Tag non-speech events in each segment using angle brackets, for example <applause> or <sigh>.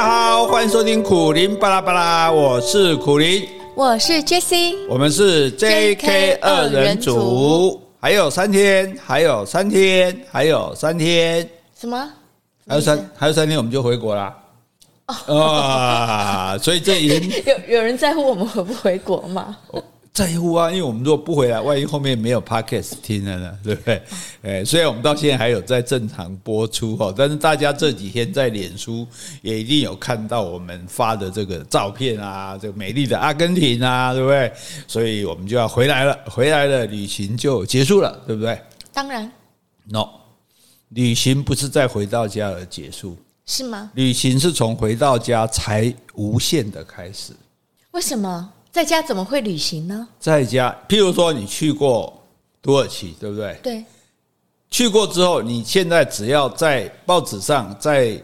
家好，欢迎收听苦林巴拉巴拉，我是苦林，我是 Jessie，我们是 JK 二人组，还有三天，还有三天，还有三天，什么？还有三，还有三天我们就回国啦。啊，所以这已经 <laughs> 有有人在乎我们回不回国吗？在乎啊，因为我们如果不回来，万一后面没有 podcast 听了呢，对不对？哎，虽然我们到现在还有在正常播出哈，但是大家这几天在脸书也一定有看到我们发的这个照片啊，这个美丽的阿根廷啊，对不对？所以我们就要回来了，回来了，旅行就结束了，对不对？当然，no，旅行不是在回到家而结束，是吗？旅行是从回到家才无限的开始。为什么？在家怎么会旅行呢？在家，譬如说你去过土耳其，对不对？对。去过之后，你现在只要在报纸上、在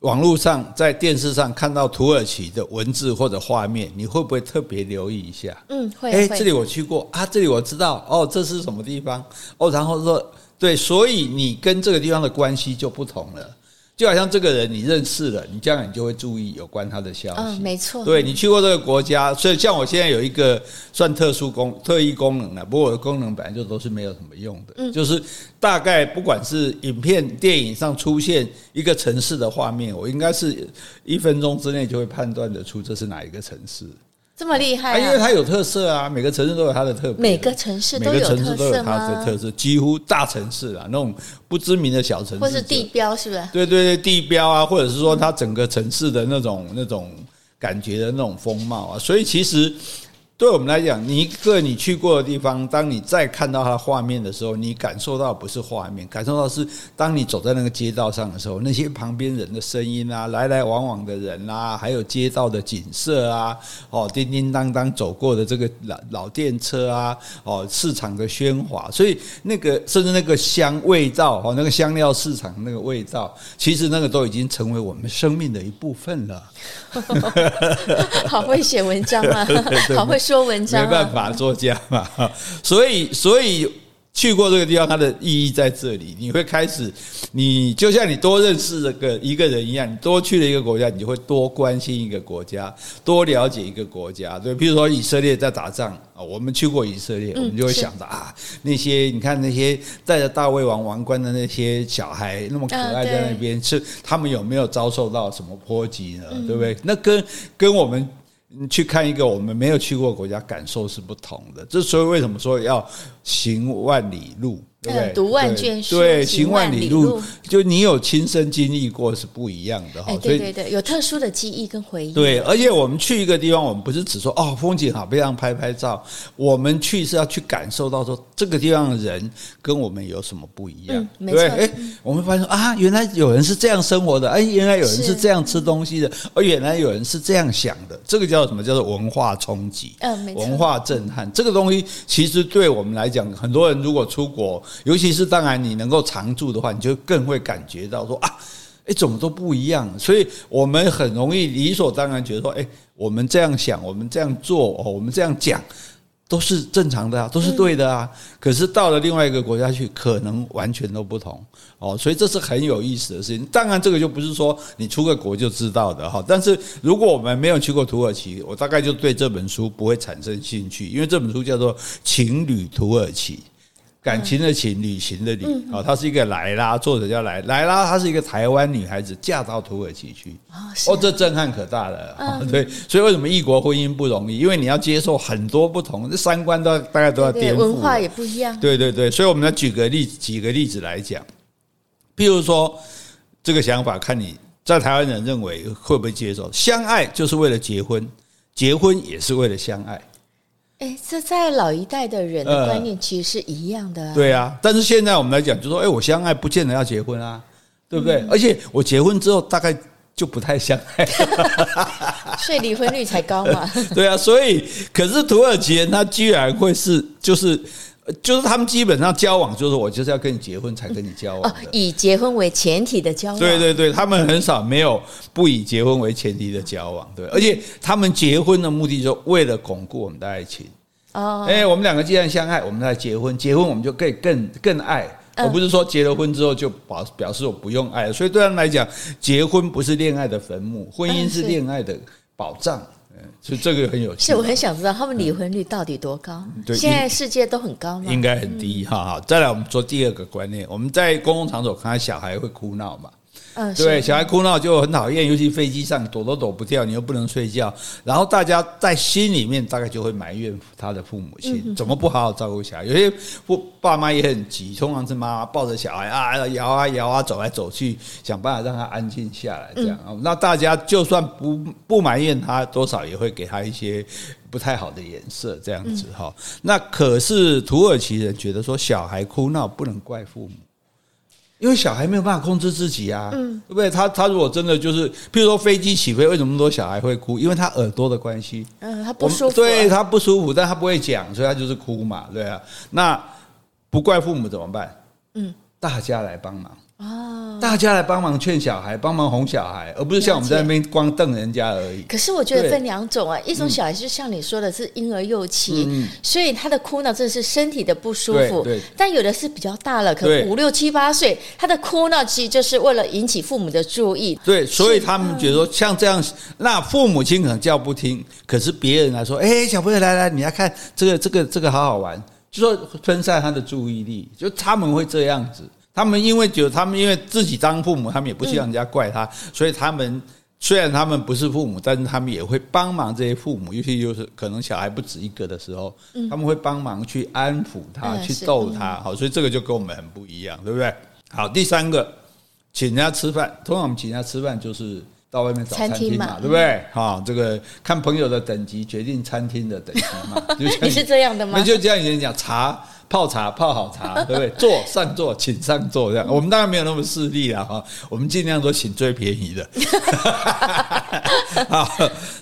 网络上、在电视上看到土耳其的文字或者画面，你会不会特别留意一下？嗯，会。哎，这里我去过啊，这里我知道哦，这是什么地方？哦，然后说对，所以你跟这个地方的关系就不同了。就好像这个人你认识了，你将来你就会注意有关他的消息。嗯，没错。对，你去过这个国家，所以像我现在有一个算特殊功特异功能了，不过我的功能本来就都是没有什么用的。嗯，就是大概不管是影片、电影上出现一个城市的画面，我应该是一分钟之内就会判断得出这是哪一个城市。这么厉害啊！因为它有特色啊，每个城市都有它的特别。每个城市？每个城市都有它的特色，几乎大城市啊，那种不知名的小城市，或是地标，是不是？对对对，地标啊，或者是说它整个城市的那种那种感觉的那种风貌啊，所以其实。对我们来讲，你一个你去过的地方，当你再看到它的画面的时候，你感受到不是画面，感受到是当你走在那个街道上的时候，那些旁边人的声音啊，来来往往的人啊，还有街道的景色啊，哦，叮叮当当走过的这个老老电车啊，哦，市场的喧哗，所以那个甚至那个香味道，哦，那个香料市场那个味道，其实那个都已经成为我们生命的一部分了。<laughs> <laughs> 好会写文章啊，好会。说文章、啊、没办法，作家嘛，<laughs> 所以所以去过这个地方，它的意义在这里。你会开始，你就像你多认识这个一个人一样，你多去了一个国家，你就会多关心一个国家，多了解一个国家。对，比如说以色列在打仗啊，我们去过以色列，我们就会想着啊，那些你看那些带着大卫王王冠的那些小孩，那么可爱在那边，是他们有没有遭受到什么波及呢？对不对？那跟跟我们。你去看一个我们没有去过的国家，感受是不同的。这所以为什么说要行万里路？对不对？读万卷书，对，行万里路，就你有亲身经历过是不一样的哈。对对对，有特殊的记忆跟回忆。对，而且我们去一个地方，我们不是只说哦风景好，非常拍拍照。我们去是要去感受到说这个地方的人跟我们有什么不一样。嗯，没错。哎，我们发现啊，原来有人是这样生活的，哎，原来有人是这样吃东西的，而原来有人是这样想的。这个叫什么？叫做文化冲击。嗯，没错。文化震撼，这个东西其实对我们来讲，很多人如果出国。尤其是当然，你能够常住的话，你就更会感觉到说啊，哎，怎么都不一样。所以我们很容易理所当然觉得说，哎，我们这样想，我们这样做，哦，我们这样讲，都是正常的啊，都是对的啊。可是到了另外一个国家去，可能完全都不同哦。所以这是很有意思的事情。当然，这个就不是说你出个国就知道的哈。但是如果我们没有去过土耳其，我大概就对这本书不会产生兴趣，因为这本书叫做《情侣土耳其》。感情的情，旅行的旅，啊，她是一个莱拉，作者叫莱莱拉，她是一个台湾女孩子，嫁到土耳其去，哦，这震撼可大了，对，所以为什么异国婚姻不容易？因为你要接受很多不同，这三观都大概都要颠覆，文化也不一样，对对对，所以我们要举个例子，举个例子来讲，譬如说这个想法，看你在台湾人认为会不会接受？相爱就是为了结婚，结婚也是为了相爱。哎，这在老一代的人的观念其实是一样的。对啊，但是现在我们来讲，就说，哎，我相爱不见得要结婚啊，对不对？而且我结婚之后，大概就不太相爱，<laughs> 所以离婚率才高嘛。<laughs> 对啊，所以可是土耳其人他居然会是，就是就是他们基本上交往，就是我就是要跟你结婚才跟你交往，以结婚为前提的交往。对对对，他们很少没有不以结婚为前提的交往，对，而且他们结婚的目的就为了巩固我们的爱情。哦，哎，我们两个既然相爱，我们再结婚，结婚我们就可以更更爱，我不是说结了婚之后就表表示我不用爱了。所以对他们来讲，结婚不是恋爱的坟墓，婚姻是恋爱的保障。所以这个很有趣。是我很想知道他们离婚率到底多高？对，现在世界都很高吗？应该很低。哈哈。再来，我们说第二个观念，我们在公共场所看到小孩会哭闹嘛？嗯，对，小孩哭闹就很讨厌，尤其飞机上躲都躲不掉，你又不能睡觉，然后大家在心里面大概就会埋怨他的父母亲怎么不好好照顾小孩。有些父爸妈也很急，通常是妈妈抱着小孩啊摇啊摇啊走来走去，想办法让他安静下来。这样，那大家就算不不埋怨他，多少也会给他一些不太好的颜色，这样子哈。那可是土耳其人觉得说，小孩哭闹不能怪父母。因为小孩没有办法控制自己啊，嗯，对不对？他他如果真的就是，譬如说飞机起飞，为什么那么多小孩会哭？因为他耳朵的关系，嗯，他不舒服，对他不舒服，但他不会讲，所以他就是哭嘛，对啊。那不怪父母怎么办？嗯，大家来帮忙。哦，大家来帮忙劝小孩，帮忙哄小孩，而不是像我们在那边光瞪人家而已。可是我觉得分两种啊，一种小孩就像你说的是婴儿幼期，嗯、所以他的哭闹真的是身体的不舒服。但有的是比较大了，可能五六七八岁，他的哭闹其实就是为了引起父母的注意。对，所以他们觉得说像这样，那父母亲可能叫不听，可是别人来说，哎，小朋友来来，你来看这个这个这个好好玩，就说分散他的注意力，就他们会这样子。他们因为觉得他们因为自己当父母，他们也不希望人家怪他，所以他们虽然他们不是父母，但是他们也会帮忙这些父母，尤其就是可能小孩不止一个的时候，他们会帮忙去安抚他，去逗他。好，所以这个就跟我们很不一样，对不对？好，第三个，请人家吃饭，通常我们请人家吃饭就是到外面找餐厅嘛，对不对？好，这个看朋友的等级决定餐厅的等级嘛。<laughs> 你是这样的吗？那就这样以前讲茶。泡茶泡好茶，<laughs> 对不对？坐上座，请上座，这样。我们当然没有那么势利了哈，我们尽量都请最便宜的。<laughs> 好，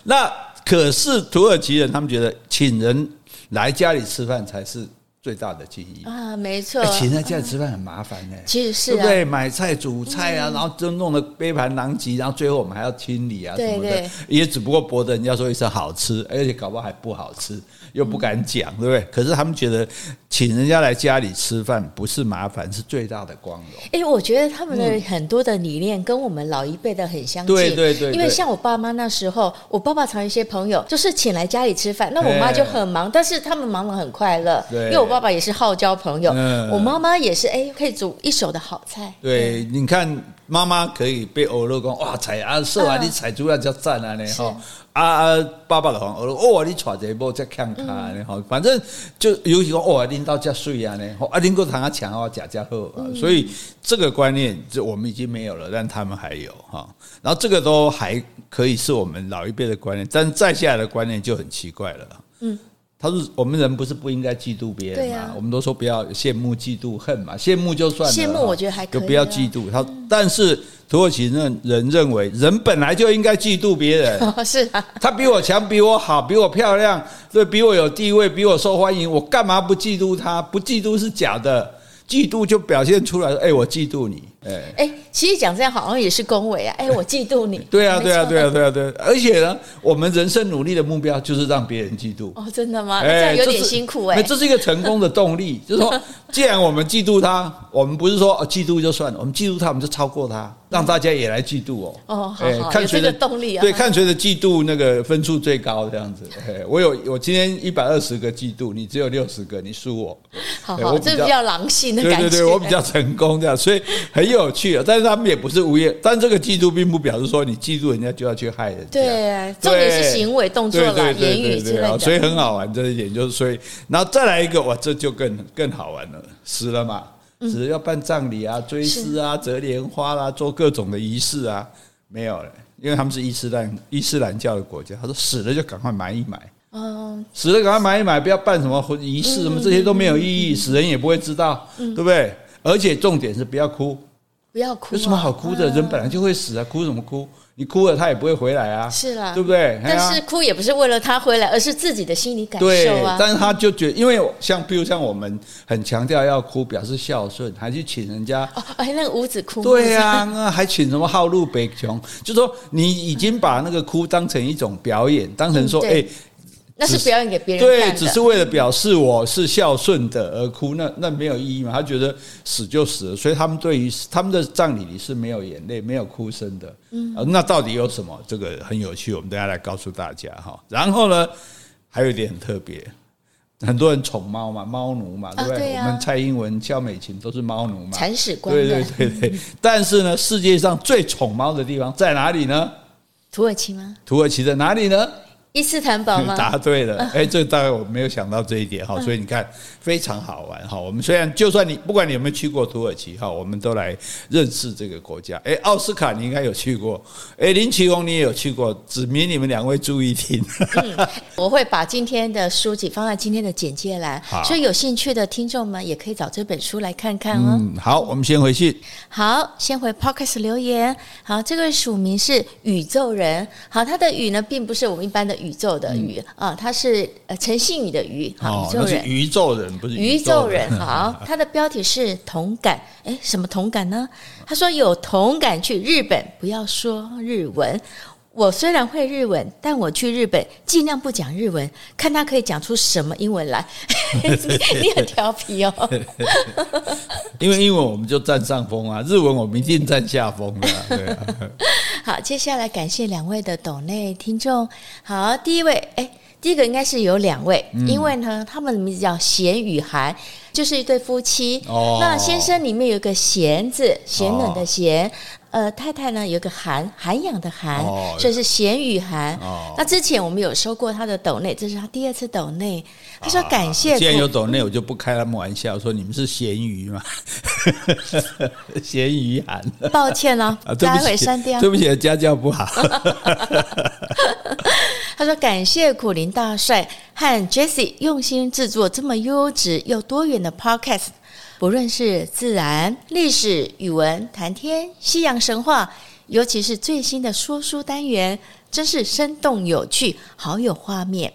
那可是土耳其人，他们觉得请人来家里吃饭才是最大的记忆啊，没错。请人在家里吃饭很麻烦呢，其实是对不对？买菜、煮菜啊，然后就弄得杯盘狼藉，然后最后我们还要清理啊什么的，也只不过博得人家说一声好吃，而且搞不好还不好吃。又不敢讲，对不对？可是他们觉得请人家来家里吃饭不是麻烦，是最大的光荣。哎，我觉得他们的很多的理念跟我们老一辈的很相近。对对对。因为像我爸妈那时候，我爸爸常一些朋友就是请来家里吃饭，那我妈就很忙，但是他们忙得很快乐。对。因为我爸爸也是好交朋友，我妈妈也是哎，可以煮一手的好菜。对，你看妈妈可以被欧乐公哇踩啊，说啊你踩出来叫赞啊，你哈。啊啊！爸爸的话，哦，你娶这波再看看呢，哈，反正就尤其说哦，领导遮水啊，呢，啊，领导谈啊强哦，假假好啊，所以这个观念就我们已经没有了，但他们还有哈。然后这个都还可以是我们老一辈的观念，但再下来的观念就很奇怪了。嗯，他说我们人不是不应该嫉妒别人嘛？我们都说不要羡慕、嫉妒、恨嘛，羡慕就算了，羡慕我觉得还可以，就不要嫉妒他，但是。土耳其人人认为，人本来就应该嫉妒别人。哦，<laughs> 是啊，他比我强，比我好，比我漂亮，对，比我有地位，比我受欢迎，我干嘛不嫉妒他？不嫉妒是假的，嫉妒就表现出来，哎，我嫉妒你。哎哎，其实讲这样好像也是恭维啊！<laughs> 哎，我嫉妒你。对啊，对啊，对啊，对啊，对。而且呢，我们人生努力的目标就是让别人嫉妒。哦，真的吗？这样有点辛苦哎。这是一个成功的动力，<laughs> 就是说，既然我们嫉妒他，我们不是说哦，嫉妒就算了，我们嫉妒他，我们就超过他，让大家也来嫉妒哦。哦，好好，看谁的动力啊？对，看谁的嫉妒那个分数最高，这样子。我有，我今天一百二十个嫉妒，你只有六十个，你输我。好好，这比较狼性的感觉。对对对，我比较成功这样，所以很有趣啊。但是他。们也不是无业，但这个嫉妒并不表示说你嫉妒人家就要去害人家。对，重点是行为、动作啦、言语之类的。所以很好玩这一点，就是所以，然后再来一个，哇，这就更更好玩了。死了嘛，死了要办葬礼啊、追思啊、折莲花啦、做各种的仪式啊，没有了，因为他们是伊斯兰伊斯兰教的国家。他说死了就赶快埋一埋，嗯，死了赶快埋一埋，不要办什么仪式，什么这些都没有意义，死人也不会知道，对不对？而且重点是不要哭。不要哭，有什么好哭的？人本来就会死啊，哭什么哭？你哭了，他也不会回来啊。是啦，对不对？但是哭也不是为了他回来，而是自己的心理感受啊。但是他就觉得，因为像比如像我们很强调要哭，表示孝顺，还去请人家。哦，哎，那个五子哭。对呀，还请什么号路北穷？就说你已经把那个哭当成一种表演，当成说，哎，那是表演给别人对，只是为了表示我是孝顺的而哭，那那没有意义嘛？他觉得死就死了，所以他们对于他们的葬礼里是没有眼泪、没有哭声的。嗯，那到底有什么？这个很有趣，我们等下来告诉大家哈。然后呢，还有一点很特别，很多人宠猫嘛，猫奴嘛，对不对？对啊，我们蔡英文、肖美琴都是猫奴嘛，铲屎官。对对对对。<laughs> 但是呢，世界上最宠猫的地方在哪里呢？土耳其吗？土耳其在哪里呢？伊斯坦堡吗？答对了，<laughs> 哎，这大概我没有想到这一点哈，所以你看非常好玩哈。我们虽然就算你不管你有没有去过土耳其哈，我们都来认识这个国家。哎，奥斯卡你应该有去过，哎，林奇宏你也有去过，指明你们两位注意听。嗯，<laughs> 我会把今天的书籍放在今天的简介栏，所以有兴趣的听众们也可以找这本书来看看哦。嗯，好，我们先回去。好，先回 Podcast 留言。好，这个署名是宇宙人。好，他的宇呢，并不是我们一般的宇。宇宙的宇啊，他是呃陈信宇的宇，好，宇宙人，宇宙人不是宇宙人，<laughs> 好，他的标题是同感，哎，什么同感呢？他说有同感去日本，不要说日文。我虽然会日文，但我去日本尽量不讲日文，看他可以讲出什么英文来。<laughs> 你很调皮哦，<laughs> 因为英文我们就占上风啊，日文我们一定占下风的。对啊。好，接下来感谢两位的抖内听众。好，第一位，哎，第一个应该是有两位，嗯、因为呢，他们的名字叫贤与涵，就是一对夫妻。哦。那先生里面有个贤字，贤冷的贤。哦呃，太太呢有个涵涵养的涵，哦、所以是咸雨涵。哦、那之前我们有收过他的斗内，这是他第二次斗内。他说感谢、啊。既然有斗内，我就不开他们玩笑，说你们是咸鱼嘛，咸鱼涵。抱歉了、哦，待会删掉。对不起，家教不好。<laughs> <laughs> 他说感谢苦苓大帅和 Jessie 用心制作这么优质又多元的 Podcast。不论是自然、历史、语文、谈天、西洋神话，尤其是最新的说书单元，真是生动有趣，好有画面。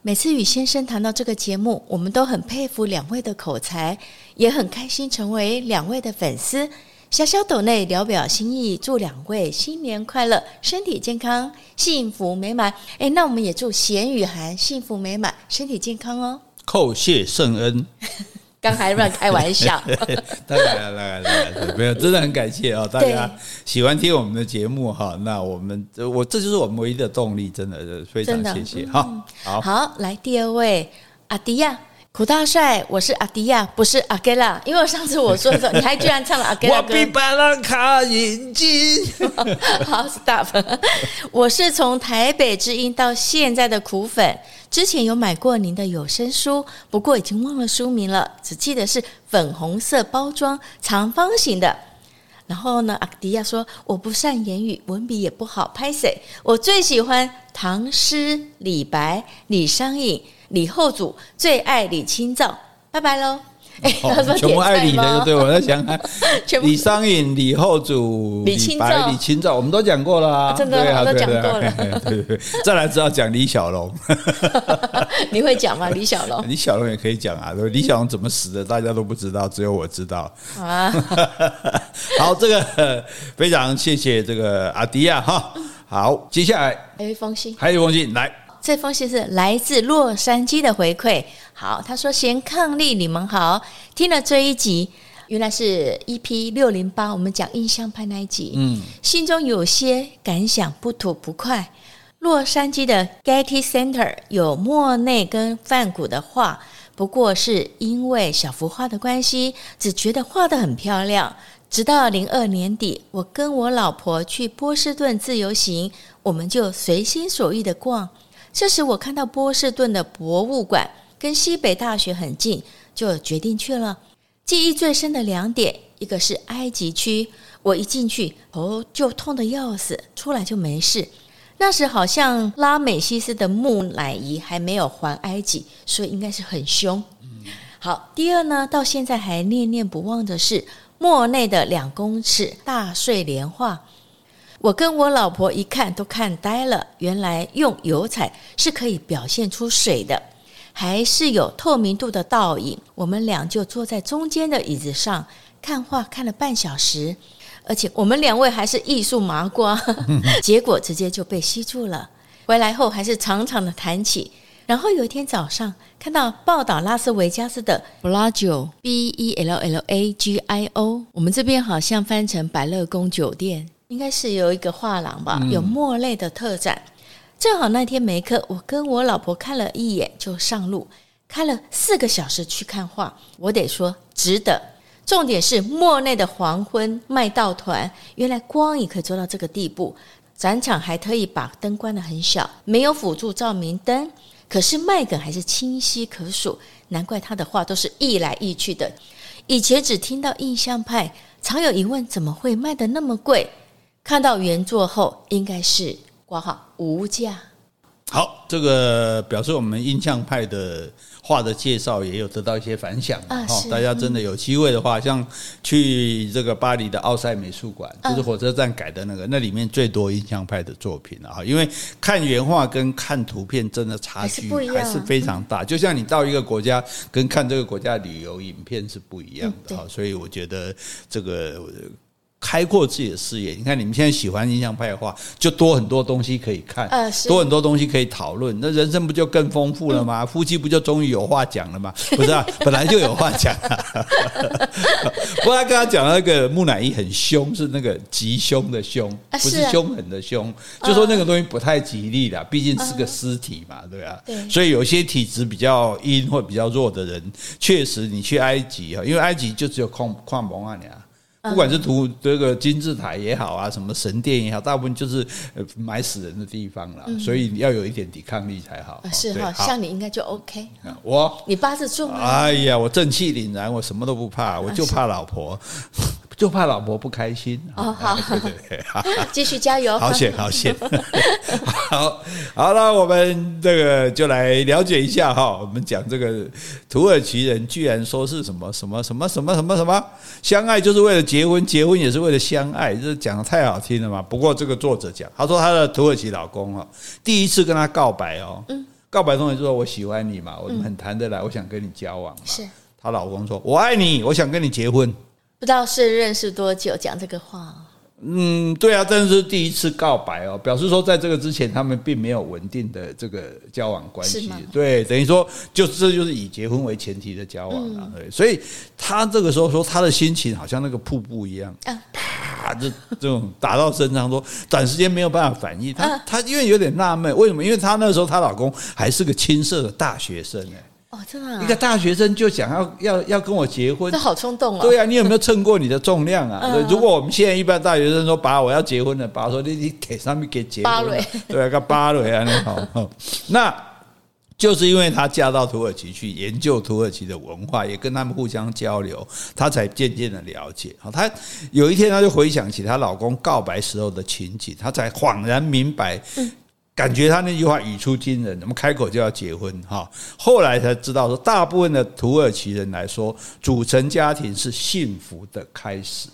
每次与先生谈到这个节目，我们都很佩服两位的口才，也很开心成为两位的粉丝。小小斗内聊表心意，祝两位新年快乐，身体健康，幸福美满。诶，那我们也祝贤与涵幸福美满，身体健康哦。叩谢圣恩。<laughs> 刚还乱开玩笑，<laughs> 当然了，当然了，没有，真的很感谢哦，大家喜欢听我们的节目哈，那我们我这就是我们唯一的动力，真的是非常谢谢哈，好，好，来第二位阿迪亚。苦大帅，我是阿迪亚，不是阿盖拉。因为上次我说的时候，你还居然唱了阿盖拉歌。<laughs> 我比白兰卡眼睛。<laughs> 好，stop。我是从台北之音到现在的苦粉，之前有买过您的有声书，不过已经忘了书名了，只记得是粉红色包装、长方形的。然后呢，阿迪亚说我不善言语，文笔也不好，拍谁？我最喜欢唐诗、李白、李商隐。李后主最爱李清照，拜拜喽！哎，他说全部爱李的就对，我在想看李商隐、<laughs> 李后主、李清照、李清照，我们都讲过了啊，真的，啊都讲过了。对对，再来只要讲李小龙，你会讲吗？李小龙，李小龙也可以讲啊。李小龙怎么死的，大家都不知道，只有我知道。啊，好，这个非常谢谢这个阿迪亚哈。好，接下来还有一封信，还有一封信来。这封信是来自洛杉矶的回馈。好，他说：“贤伉俪，你们好，听了这一集，原来是 EP 六零八，我们讲印象派那一集。嗯，心中有些感想，不吐不快。洛杉矶的 Getty Center 有莫内跟梵谷的画，不过是因为小幅画的关系，只觉得画得很漂亮。直到零二年底，我跟我老婆去波士顿自由行，我们就随心所欲的逛。”这时我看到波士顿的博物馆跟西北大学很近，就决定去了。记忆最深的两点，一个是埃及区，我一进去头就痛得要死，出来就没事。那时好像拉美西斯的木乃伊还没有还埃及，所以应该是很凶。好，第二呢，到现在还念念不忘的是莫内的两公尺大睡莲画。我跟我老婆一看都看呆了，原来用油彩是可以表现出水的，还是有透明度的倒影。我们俩就坐在中间的椅子上看画，看了半小时，而且我们两位还是艺术麻瓜，<laughs> 结果直接就被吸住了。回来后还是长长的谈起。然后有一天早上看到报道拉斯维加斯的 Bellagio B E L L A G I O，我们这边好像翻成百乐宫酒店，应该是有一个画廊吧，有莫内的特展。正好那天没课，我跟我老婆看了一眼就上路，开了四个小时去看画，我得说值得。重点是莫内的黄昏卖道团，原来光也可以做到这个地步。展场还特意把灯关得很小，没有辅助照明灯。可是麦梗还是清晰可数，难怪他的画都是溢来溢去的。以前只听到印象派，常有疑问怎么会卖得那么贵？看到原作后，应该是括号无价。好，这个表示我们印象派的画的介绍也有得到一些反响啊！大家真的有机会的话，像去这个巴黎的奥赛美术馆，就是火车站改的那个，那里面最多印象派的作品啊！因为看原画跟看图片真的差距还是非常大，就像你到一个国家跟看这个国家旅游影片是不一样的哈！所以我觉得这个。开阔自己的视野，你看你们现在喜欢印象派的话，就多很多东西可以看，呃、多很多东西可以讨论，那人生不就更丰富了吗？嗯、夫妻不就终于有话讲了吗？不是啊，<laughs> 本来就有话讲啊。<laughs> 不过他刚刚讲的那个木乃伊很凶，是那个吉凶的凶，不是凶狠的凶，就说那个东西不太吉利的，毕竟是个尸体嘛，对吧？对，所以有些体质比较阴或比较弱的人，确实你去埃及啊，因为埃及就只有矿矿蒙啊，你啊。不管是图这个金字塔也好啊，什么神殿也好，大部分就是埋死人的地方了，所以要有一点抵抗力才好。是哈，像你应该就 OK。我你八字重。哎呀，我正气凛然，我什么都不怕，我就怕老婆。就怕老婆不开心。哦，好，对对对，<laughs> 继续加油，好险，好险，好，<laughs> 好了，我们这个就来了解一下哈，我们讲这个土耳其人居然说是什么什么什么什么什么什么。相爱就是为了结婚，结婚也是为了相爱，这讲的太好听了嘛。不过这个作者讲，他说他的土耳其老公哦，第一次跟他告白哦，告白同学就说我喜欢你嘛，我们很谈得来，我想跟你交往嘛。是，她老公说我爱你，我想跟你结婚。不知道是认识多久讲这个话？嗯，对啊，但是第一次告白哦，表示说在这个之前他们并没有稳定的这个交往关系。对，等于说就这就是以结婚为前提的交往啊。对，所以他这个时候说他的心情好像那个瀑布一样，啪，这这种打到身上，说短时间没有办法反应。他他因为有点纳闷，为什么？因为他那时候她老公还是个青涩的大学生哎。哦，真的，啊，一个大学生就想要要要跟我结婚，这好冲动啊！对啊，你有没有称过你的重量啊？嗯、如果我们现在一般大学生说爸，我要结婚了，爸说你你给上面给结婚，了对啊，个芭蕾啊，那好，那就是因为她嫁到土耳其去研究土耳其的文化，也跟他们互相交流，她才渐渐的了解。好，她有一天她就回想起她老公告白时候的情景，她才恍然明白。嗯感觉他那句话语出惊人，我们开口就要结婚哈？后来才知道说，大部分的土耳其人来说，组成家庭是幸福的开始。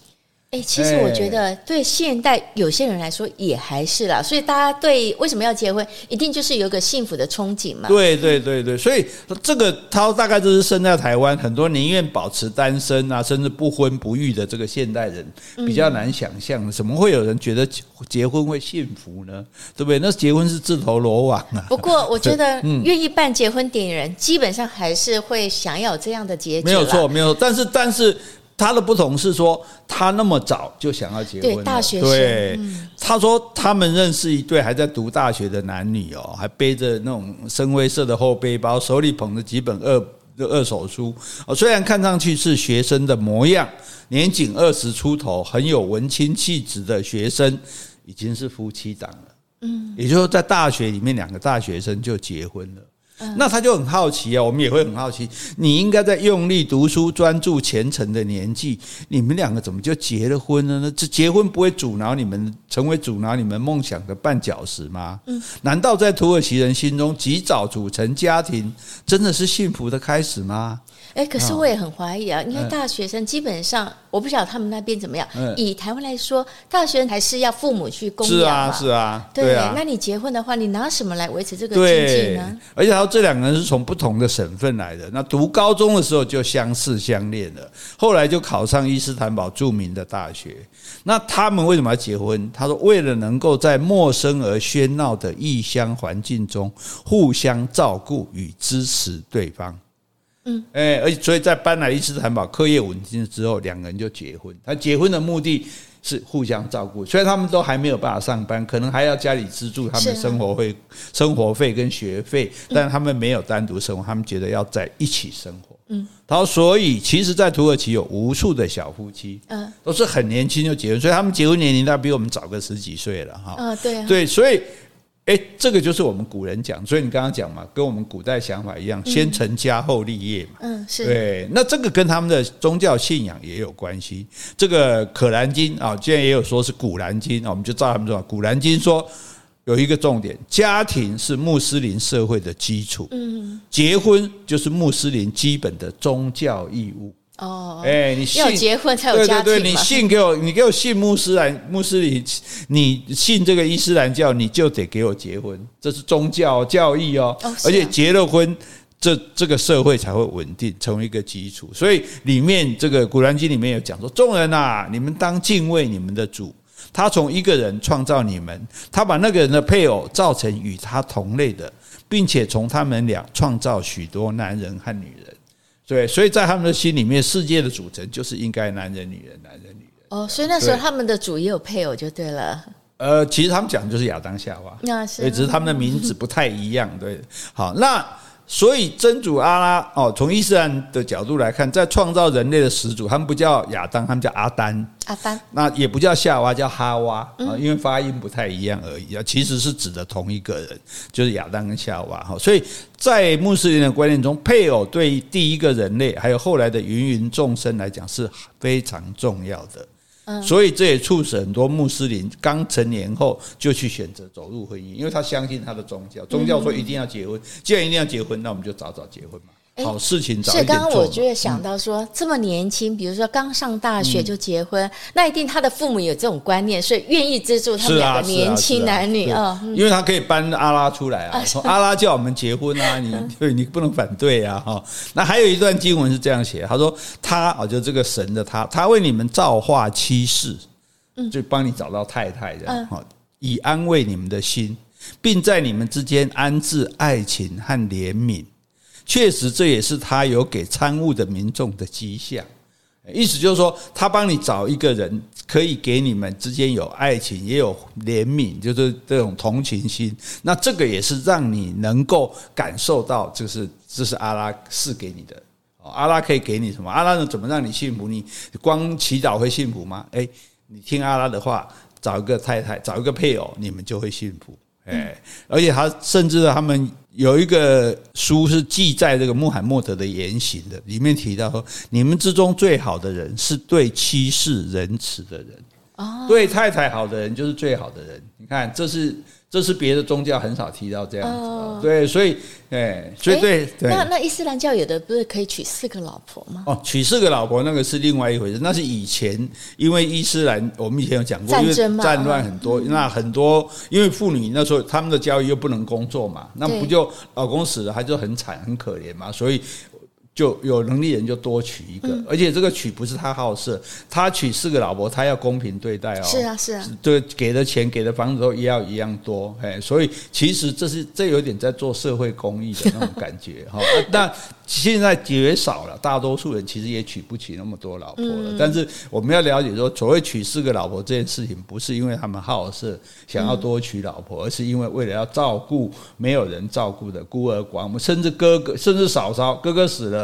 哎，其实我觉得对现代有些人来说也还是啦，所以大家对为什么要结婚，一定就是有个幸福的憧憬嘛。对对对对，所以这个他大概就是生在台湾，很多宁愿保持单身啊，甚至不婚不育的这个现代人比较难想象，怎么会有人觉得结婚会幸福呢？对不对？那结婚是自投罗网啊。不过我觉得 <laughs> 愿意办结婚典礼人，基本上还是会想要有这样的结局。没有错，没有错，但是但是。他的不同是说，他那么早就想要结婚。对，大学生。对，他说他们认识一对还在读大学的男女哦，还背着那种深灰色的后背包，手里捧着几本二二手书。哦，虽然看上去是学生的模样，年仅二十出头，很有文青气质的学生，已经是夫妻档了。嗯，也就是说，在大学里面，两个大学生就结婚了。那他就很好奇啊，我们也会很好奇，你应该在用力读书、专注前程的年纪，你们两个怎么就结了婚了呢？这结婚不会阻挠你们成为阻挠你们梦想的绊脚石吗？嗯，难道在土耳其人心中，及早组成家庭真的是幸福的开始吗？哎，可是我也很怀疑啊，因为大学生基本上，我不晓得他们那边怎么样。以台湾来说，大学生还是要父母去供养嘛。是啊，是啊，对啊。那你结婚的话，你拿什么来维持这个经济呢？而且他说这两个人是从不同的省份来的，那读高中的时候就相识相恋了，后来就考上伊斯坦堡著名的大学。那他们为什么要结婚？他说为了能够在陌生而喧闹的异乡环境中互相照顾与支持对方。嗯，哎，而且所以在搬来伊斯坦堡，课业稳定之后，两个人就结婚。他结婚的目的是互相照顾，虽然他们都还没有办法上班，可能还要家里资助他们生活费、生活费跟学费，但他们没有单独生活，他们觉得要在一起生活。嗯，然后所以其实，在土耳其有无数的小夫妻，嗯，都是很年轻就结婚，所以他们结婚年龄大概比我们早个十几岁了哈。嗯，对，对，所以。哎，这个就是我们古人讲，所以你刚刚讲嘛，跟我们古代想法一样，先成家后立业嘛。嗯，是。对，那这个跟他们的宗教信仰也有关系。这个《可兰经》啊，既然也有说是《古兰经》啊，我们就照他们说，《古兰经》说有一个重点，家庭是穆斯林社会的基础。嗯，结婚就是穆斯林基本的宗教义务。哦，哎，你信要结婚才有家庭吗？对对对，你信给我，你给我信穆斯兰穆斯林，你信这个伊斯兰教，你就得给我结婚，这是宗教教义哦。哦，而且结了婚，这这个社会才会稳定，成为一个基础。所以里面这个《古兰经》里面有讲说，众人呐，你们当敬畏你们的主，他从一个人创造你们，他把那个人的配偶造成与他同类的，并且从他们俩创造许多男人和女人。对，所以在他们的心里面，世界的组成就是应该男人、女人、男人、女人。哦，所以那时候他们的主也有配偶就对了。呃，其实他们讲的就是亚当夏娃，那是，只是他们的名字不太一样。对，好，那。所以真主阿拉哦，从伊斯兰的角度来看，在创造人类的始祖，他们不叫亚当，他们叫阿丹。阿丹，那也不叫夏娃，叫哈娃啊，因为发音不太一样而已啊。其实是指的同一个人，就是亚当跟夏娃哈。所以在穆斯林的观念中，配偶对第一个人类还有后来的芸芸众生来讲是非常重要的。所以这也促使很多穆斯林刚成年后就去选择走入婚姻，因为他相信他的宗教，宗教说一定要结婚，既然一定要结婚，那我们就早早结婚嘛。好事情早一点做。是刚刚我就会想到说，这么年轻，比如说刚上大学就结婚，那一定他的父母有这种观念，所以愿意资助他们两个年轻男女啊。因为他可以搬阿拉出来啊，说阿拉叫我们结婚啊，你 <laughs> 对你不能反对啊哈。那还有一段经文是这样写，他说他啊，就这个神的他，他为你们造化七世，就帮你找到太太这样哈，以安慰你们的心，并在你们之间安置爱情和怜悯。确实，这也是他有给参悟的民众的迹象。意思就是说，他帮你找一个人，可以给你们之间有爱情，也有怜悯，就是这种同情心。那这个也是让你能够感受到，就是这是阿拉赐给你的。阿拉可以给你什么？阿拉能怎么让你幸福？你光祈祷会幸福吗？诶，你听阿拉的话，找一个太太，找一个配偶，你们就会幸福。哎，而且他甚至他们有一个书是记载这个穆罕默德的言行的，里面提到说，你们之中最好的人是对妻室仁慈的人，对太太好的人就是最好的人。你看，这是。这是别的宗教很少提到这样子，哦、对，所以，哎，所以对，对那那伊斯兰教有的不是可以娶四个老婆吗？哦，娶四个老婆那个是另外一回事，那是以前，因为伊斯兰我们以前有讲过，因为战乱很多，嗯、那很多因为妇女那时候他们的教育又不能工作嘛，那不就老公死了，还就很惨很可怜嘛，所以。就有能力人就多娶一个，而且这个娶不是他好色，他娶四个老婆，他要公平对待哦。是啊，是啊，对，给的钱给的房子都也要一样多，哎，所以其实这是这有点在做社会公益的那种感觉哈。<laughs> 那现在绝少了，大多数人其实也娶不起那么多老婆了。但是我们要了解说，所谓娶四个老婆这件事情，不是因为他们好色想要多娶老婆，而是因为为了要照顾没有人照顾的孤儿寡母，甚至哥哥，甚至嫂嫂，哥哥死了。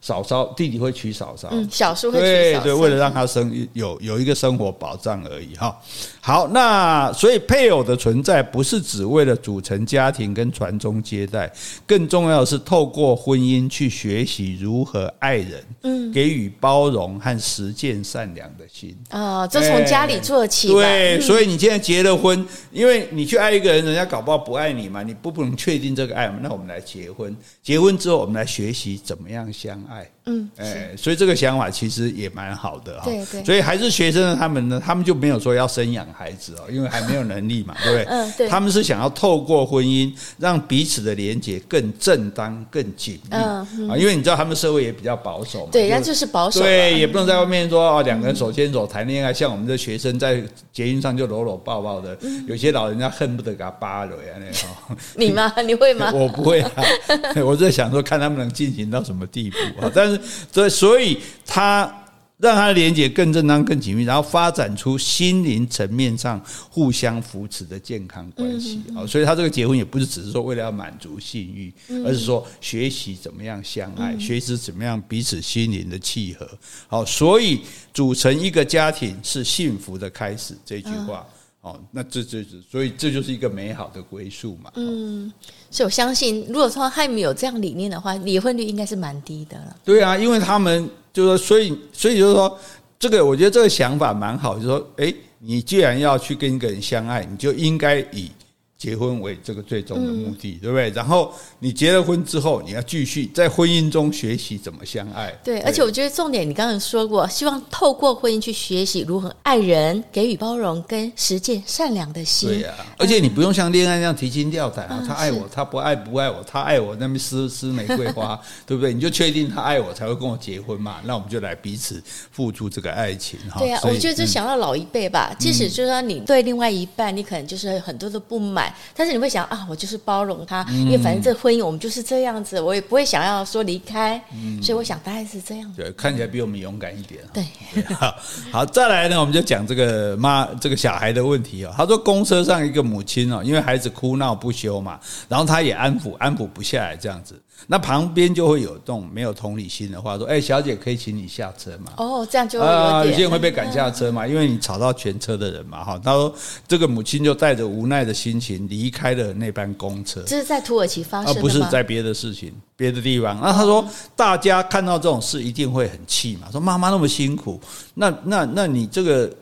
嫂嫂弟弟会娶嫂嫂，嗯，小叔会娶嫂嫂，对对，为了让他生有有一个生活保障而已。哈。好，那所以配偶的存在不是只为了组成家庭跟传宗接代，更重要的是透过婚姻去学习如何爱人，嗯，给予包容和实践善良的心。啊，这从家里做起。对，所以你现在结了婚，因为你去爱一个人，人家搞不好不爱你嘛，你不不能确定这个爱嘛，那我们来结婚，结婚之后我们来学习怎么样相爱。嗯，哎，所以这个想法其实也蛮好的哈。对对。所以还是学生的他们呢，他们就没有说要生养孩子哦，因为还没有能力嘛，对不对？嗯，对。他们是想要透过婚姻让彼此的连结更正当、更紧密。啊，因为你知道他们社会也比较保守嘛。对，那就是保守。对，也不能在外面说哦，两个人手牵手谈恋爱，像我们的学生在捷运上就搂搂抱抱的，有些老人家恨不得给他扒了呀那种。<laughs> 你吗？你会吗？<laughs> 我不会啊，<laughs> 我在想说看他们能进行到什么地步啊，但是。所以，所以他让他的连接更正当、更紧密，然后发展出心灵层面上互相扶持的健康关系啊。所以他这个结婚也不是只是说为了要满足性欲，而是说学习怎么样相爱，学习怎么样彼此心灵的契合。好，所以组成一个家庭是幸福的开始。这句话。哦，那这这这，所以这就是一个美好的归宿嘛。嗯，所以我相信，如果说他们有这样理念的话，离婚率应该是蛮低的了。对啊，因为他们就是说，所以所以就是说，这个我觉得这个想法蛮好，就是说，诶，你既然要去跟一个人相爱，你就应该以。结婚为这个最终的目的，嗯、对不对？然后你结了婚之后，你要继续在婚姻中学习怎么相爱。对，对，而且我觉得重点，你刚刚说过，希望透过婚姻去学习如何爱人，给予包容跟实践善良的心。对呀、啊，而且你不用像恋爱那样提心吊胆啊，他爱我，他不爱不爱我，他爱我那边撕撕玫瑰花，<laughs> 对不对？你就确定他爱我才会跟我结婚嘛？那我们就来彼此付出这个爱情哈。对呀、啊，我觉得就想到老一辈吧，嗯、即使就是说你对另外一半，你可能就是很多的不满。但是你会想啊，我就是包容他，因为反正这婚姻我们就是这样子，我也不会想要说离开，所以我想大概是这样。对，看起来比我们勇敢一点。对，<laughs> 好，好，再来呢，我们就讲这个妈这个小孩的问题啊。他说，公车上一个母亲哦，因为孩子哭闹不休嘛，然后他也安抚安抚不下来，这样子。那旁边就会有这种没有同理心的话说：“哎，小姐，可以请你下车吗？”哦，这样就啊，有些人会被赶下车嘛，因为你吵到全车的人嘛。哈，他说这个母亲就带着无奈的心情离开了那班公车。这是在土耳其发生的吗？不是在别的事情，别的地方。那他说大家看到这种事一定会很气嘛，说妈妈那么辛苦，那那那你这个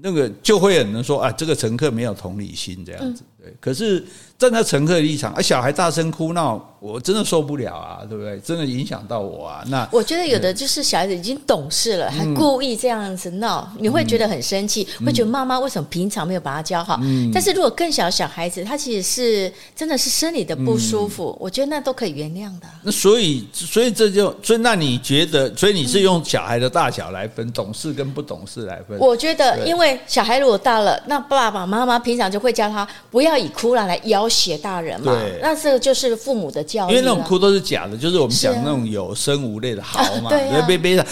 那个就会有人说啊，这个乘客没有同理心这样子。对，可是。站在乘客的立场，啊小孩大声哭闹，我真的受不了啊，对不对？真的影响到我啊。那我觉得有的就是小孩子已经懂事了，还故意这样子闹，你会觉得很生气，会觉得妈妈为什么平常没有把他教好？但是如果更小小孩子，他其实是真的是生理的不舒服，我觉得那都可以原谅的。那所以，所以这就，所以那你觉得，所以你是用小孩的大小来分，懂事跟不懂事来分？我觉得，因为小孩如果大了，那爸爸妈妈平常就会教他不要以哭闹来要。写大人嘛，那这个就是父母的教育。因为那种哭都是假的，就是我们讲那种有声无泪的嚎嘛，别别别的。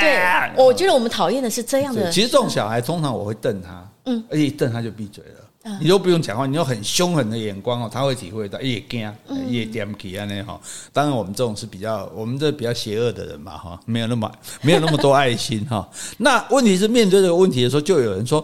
对，我觉得我们讨厌的是这样的。其实这种小孩，通常我会瞪他，嗯，而且一瞪他就闭嘴了。嗯、你都不用讲话，你用很凶狠的眼光哦，他会体会到，也惊，也点起啊那哈。当然，我们这种是比较，我们这比较邪恶的人嘛哈，没有那么没有那么多爱心哈。那问题是面对这个问题的时候，就有人说。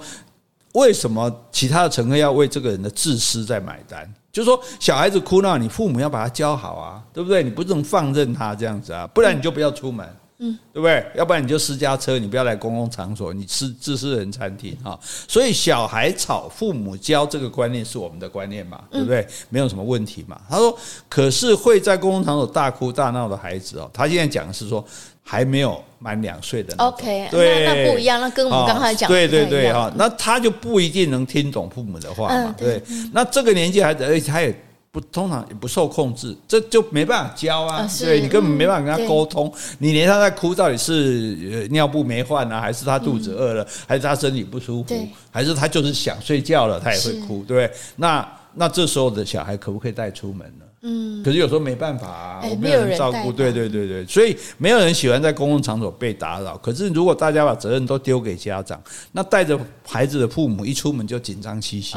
为什么其他的乘客要为这个人的自私在买单？就是说，小孩子哭闹，你父母要把他教好啊，对不对？你不能放任他这样子啊，不然你就不要出门，嗯，对不对？要不然你就私家车，你不要来公共场所，你吃自私人餐厅啊。所以小孩吵，父母教这个观念是我们的观念嘛，对不对？没有什么问题嘛。他说，可是会在公共场所大哭大闹的孩子哦，他现在讲的是说。还没有满两岁的，OK，对，那那不一样，那跟我们刚才讲的，对对对哈，那他就不一定能听懂父母的话嘛，对。那这个年纪孩子，而且他也不通常也不受控制，这就没办法教啊，对你根本没办法跟他沟通，你连他在哭到底是尿布没换啊，还是他肚子饿了，还是他身体不舒服，还是他就是想睡觉了，他也会哭，对。那那这时候的小孩可不可以带出门呢？嗯，可是有时候没办法啊，我没有人照顾，对对对对，所以没有人喜欢在公共场所被打扰。可是如果大家把责任都丢给家长，那带着孩子的父母一出门就紧张兮兮。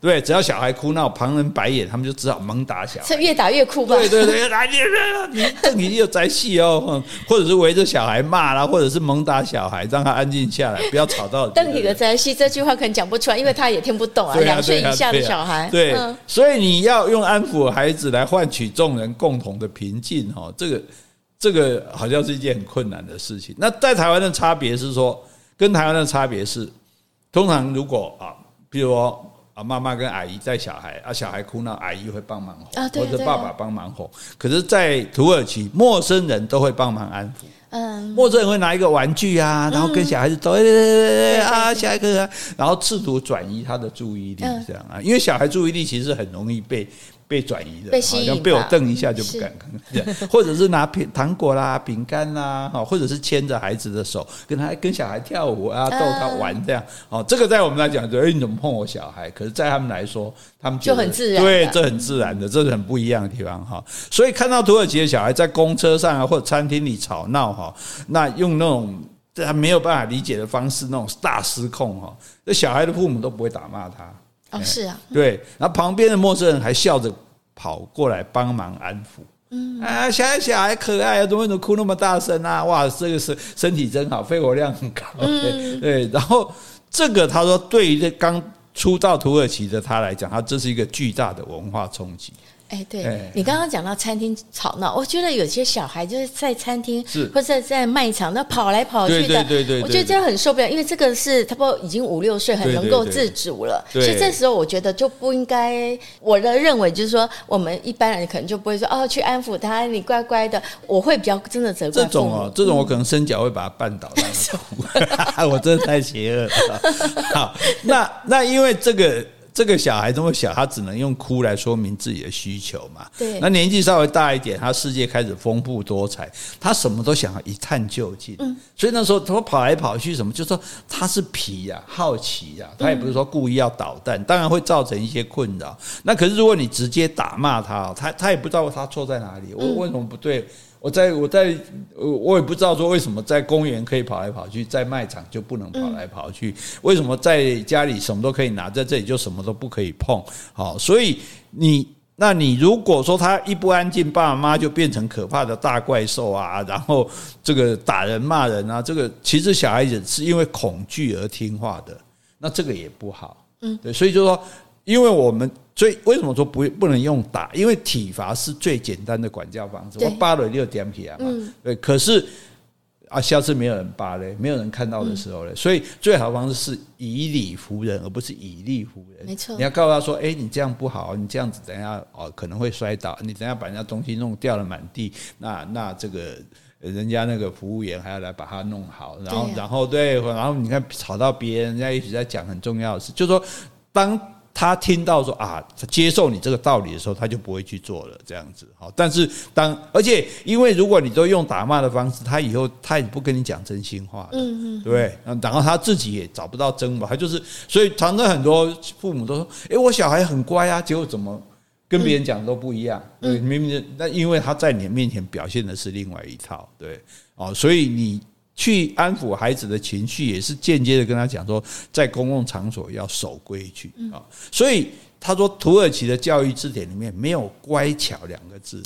对，只要小孩哭闹，旁人白眼，他们就只好猛打小孩，是越打越哭吧？对对对，来你你这你又在戏哦，或者是围着小孩骂啦，或者是猛打小孩，让他安静下来，不要吵到。瞪你的在戏这句话可能讲不出来，因为他也听不懂啊，两岁以下的小孩。对，所以你要用安抚孩子来换取众人共同的平静哈，这个这个好像是一件很困难的事情。那在台湾的差别是说，跟台湾的差别是，通常如果啊，比如说。啊，妈妈跟阿姨带小孩啊，小孩哭闹，阿姨会帮忙哄，或者爸爸帮忙哄。可是，在土耳其，陌生人都会帮忙安抚。嗯，陌生人会拿一个玩具啊，然后跟小孩子走，啊，下一个，然后试图转移他的注意力，这样啊，因为小孩注意力其实很容易被。被转移的，好像被我瞪一下就不敢看，<laughs> 或者是拿苹糖果啦、饼干啦，或者是牵着孩子的手，跟他跟小孩跳舞啊，逗他玩这样。哦，这个在我们来讲，就哎，你怎么碰我小孩？可是，在他们来说，他们就很自然，对，这很自然的，这是很不一样的地方哈。所以看到土耳其的小孩在公车上啊，或者餐厅里吵闹哈，那用那种他没有办法理解的方式，那种大失控哈，那小孩的父母都不会打骂他。哦，是啊，对，然后旁边的陌生人还笑着跑过来帮忙安抚，嗯啊，小孩小孩可爱啊，怎么怎么哭那么大声啊？哇，这个是身体真好，肺活量很高，对对。然后这个他说，对于这刚出到土耳其的他来讲，他这是一个巨大的文化冲击。哎，对你刚刚讲到餐厅吵闹，我觉得有些小孩就是在餐厅或者在在卖场那跑来跑去的，对对对，我觉得这样很受不了，因为这个是他不已经五六岁，很能够自主了，所以这时候我觉得就不应该。我的认为就是说，我们一般人可能就不会说哦，去安抚他，你乖乖的，我会比较真的责怪。这种哦，这种我可能伸脚会把他绊倒 <laughs> <laughs> 我真的太邪恶了。好，那那因为这个。这个小孩这么小，他只能用哭来说明自己的需求嘛？对。那年纪稍微大一点，他世界开始丰富多彩，他什么都想要一探究竟。嗯。所以那时候他跑来跑去，什么就说他是皮呀、啊，好奇呀、啊，他也不是说故意要捣蛋，当然会造成一些困扰。那可是如果你直接打骂他，他他也不知道他错在哪里，我为什么不对？我在我在我也不知道说为什么在公园可以跑来跑去，在卖场就不能跑来跑去？为什么在家里什么都可以拿，在这里就什么都不可以碰？好，所以你那你如果说他一不安静，爸爸妈妈就变成可怕的大怪兽啊，然后这个打人骂人啊，这个其实小孩子是因为恐惧而听话的，那这个也不好。嗯，对，所以就说。因为我们所以为什么说不不能用打？因为体罚是最简单的管教方式。我扒了六点皮啊嘛，对。可是啊，下次没有人扒嘞，没有人看到的时候嘞，所以最好的方式是以理服人，而不是以力服人。没错，你要告诉他说：“哎，你这样不好，你这样子等一下哦可能会摔倒，你等下把人家东西弄掉了满地，那那这个人家那个服务员还要来把它弄好，然后然后对，然后你看吵到别人，人家一直在讲很重要的事，就是说当。他听到说啊，他接受你这个道理的时候，他就不会去做了，这样子好。但是当而且因为如果你都用打骂的方式，他以后 <laughs> 他也不跟你讲真心话，嗯嗯，对。然后他自己也找不到真吧，他就是所以常常很多父母都说，诶，我小孩很乖啊，结果怎么跟别人讲都不一样？对，明明那因为他在你面前表现的是另外一套，对哦，所以你。去安抚孩子的情绪，也是间接的跟他讲说，在公共场所要守规矩啊。所以他说，土耳其的教育字典里面没有“乖巧”两个字。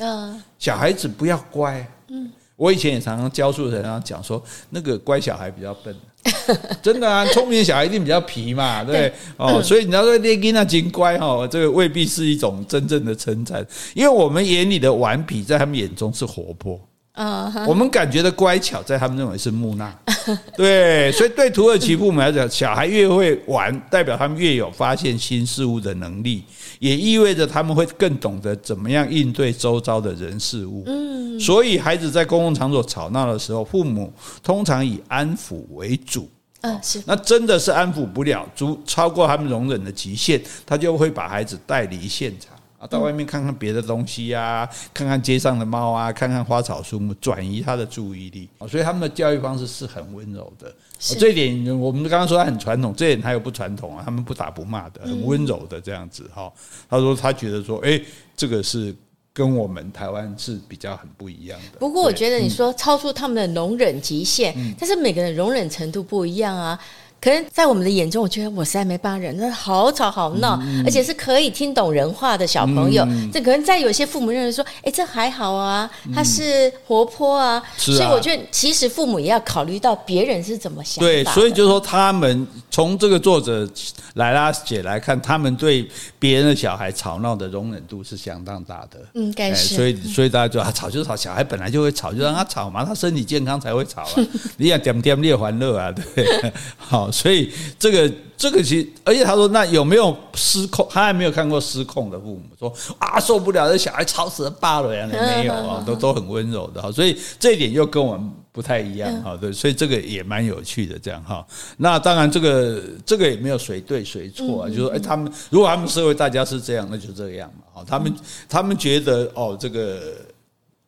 小孩子不要乖。嗯，我以前也常常教书的人讲说，那个乖小孩比较笨。<laughs> 真的啊，聪明的小孩一定比较皮嘛，<laughs> 对哦。所以你要说列金那真乖哦，这个未必是一种真正的称赞，因为我们眼里的顽皮，在他们眼中是活泼。Uh huh. 我们感觉的乖巧，在他们认为是木讷，<laughs> 对，所以对土耳其父母来讲，小孩越会玩，代表他们越有发现新事物的能力，也意味着他们会更懂得怎么样应对周遭的人事物。嗯，所以孩子在公共场所吵闹的时候，父母通常以安抚为主。嗯，是。那真的是安抚不了，足超过他们容忍的极限，他就会把孩子带离现场。到外面看看别的东西呀，看看街上的猫啊，看看花草树木，转移他的注意力。所以他们的教育方式是很温柔的。这一点我们刚刚说他很传统，这一点他又不传统啊。他们不打不骂的，很温柔的这样子哈。他说他觉得说，哎，这个是跟我们台湾是比较很不一样的。不过我觉得你说超出他们的容忍极限，但是每个人容忍程度不一样啊。可能在我们的眼中，我觉得我实在没办法忍，那好吵好闹，嗯、而且是可以听懂人话的小朋友。嗯、这可能在有些父母认为说，哎，这还好啊，他是活泼啊。嗯、所以我觉得，其实父母也要考虑到别人是怎么想的。对，所以就是说，他们从这个作者莱拉姐来看，他们对别人的小孩吵闹的容忍度是相当大的。应该是。所以，所以大家就啊，吵就吵，小孩本来就会吵，就让他吵嘛，他身体健康才会吵啊。<laughs> 你想点点烈欢乐啊，对，<laughs> 好。所以这个这个其实，而且他说那有没有失控？他还没有看过失控的父母，说啊受不了，这小孩吵死了，爸了呀，没有啊，都 <laughs> 都很温柔的哈。所以这一点又跟我们不太一样哈。对，所以这个也蛮有趣的这样哈。那当然这个这个也没有谁对谁错啊，就是说哎，他们如果他们社会大家是这样，那就这样嘛。哈，他们他们觉得哦，这个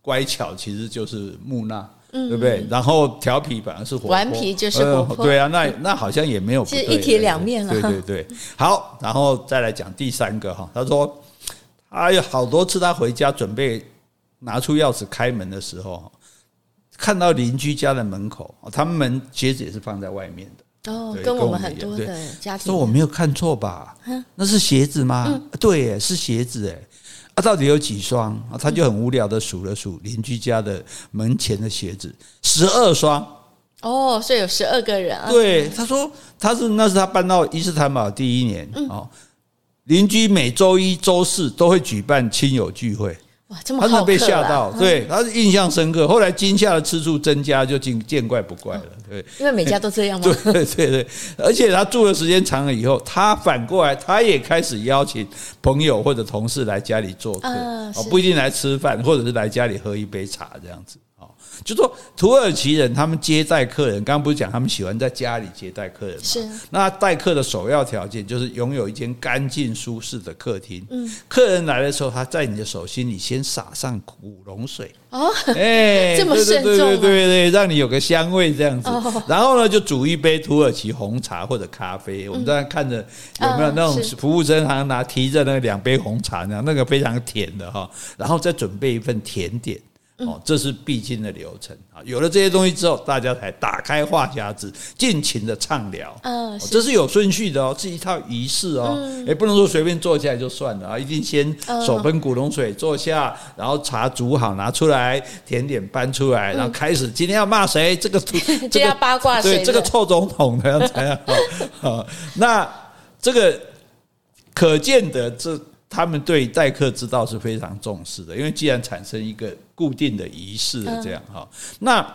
乖巧其实就是木讷。对不对？然后调皮反而是活顽皮就是活泼，对啊，那那好像也没有，是一体两面了。对对对，好，然后再来讲第三个哈，他说，哎呀好多次他回家准备拿出钥匙开门的时候，看到邻居家的门口，他们门鞋子也是放在外面的。哦，跟我们很多的家庭，说我没有看错吧？那是鞋子吗？对，是鞋子哎。他、啊、到底有几双？啊他就很无聊的数了数邻居家的门前的鞋子，十二双。哦，所以有十二个人啊。对，他说他是那是他搬到伊斯坦堡第一年哦，邻居每周一、周四都会举办亲友聚会。哇，这么好被吓到，对，他是印象深刻。后来惊吓的次数增加，就见见怪不怪了。对，因为每家都这样吗？<laughs> 对对对对，而且他住的时间长了以后，他反过来，他也开始邀请朋友或者同事来家里做客，哦，不一定来吃饭，或者是来家里喝一杯茶这样子。就说土耳其人他们接待客人，刚刚不是讲他们喜欢在家里接待客人吗？是。那待客的首要条件就是拥有一间干净舒适的客厅。嗯。客人来的时候，他在你的手心里先撒上古龙水。哦。哎，<laughs> 这么慎重。对对对对，让你有个香味这样子。然后呢，就煮一杯土耳其红茶或者咖啡。我们在看着有没有那种服务生好像拿提着那两杯红茶那样，那个非常甜的哈。然后再准备一份甜点。哦，这是必经的流程啊！有了这些东西之后，大家才打开话匣子，尽情的畅聊。嗯，这是有顺序的哦，是一套仪式哦，也不能说随便坐下来就算了啊，一定先手喷古龙水坐下，然后茶煮好拿出来，甜点搬出来，然后开始今天要骂谁？这个 <laughs> 这个要八卦谁？对，这个臭总统的样才好。<laughs> 那这个可见得这。他们对待客之道是非常重视的，因为既然产生一个固定的仪式这样哈，那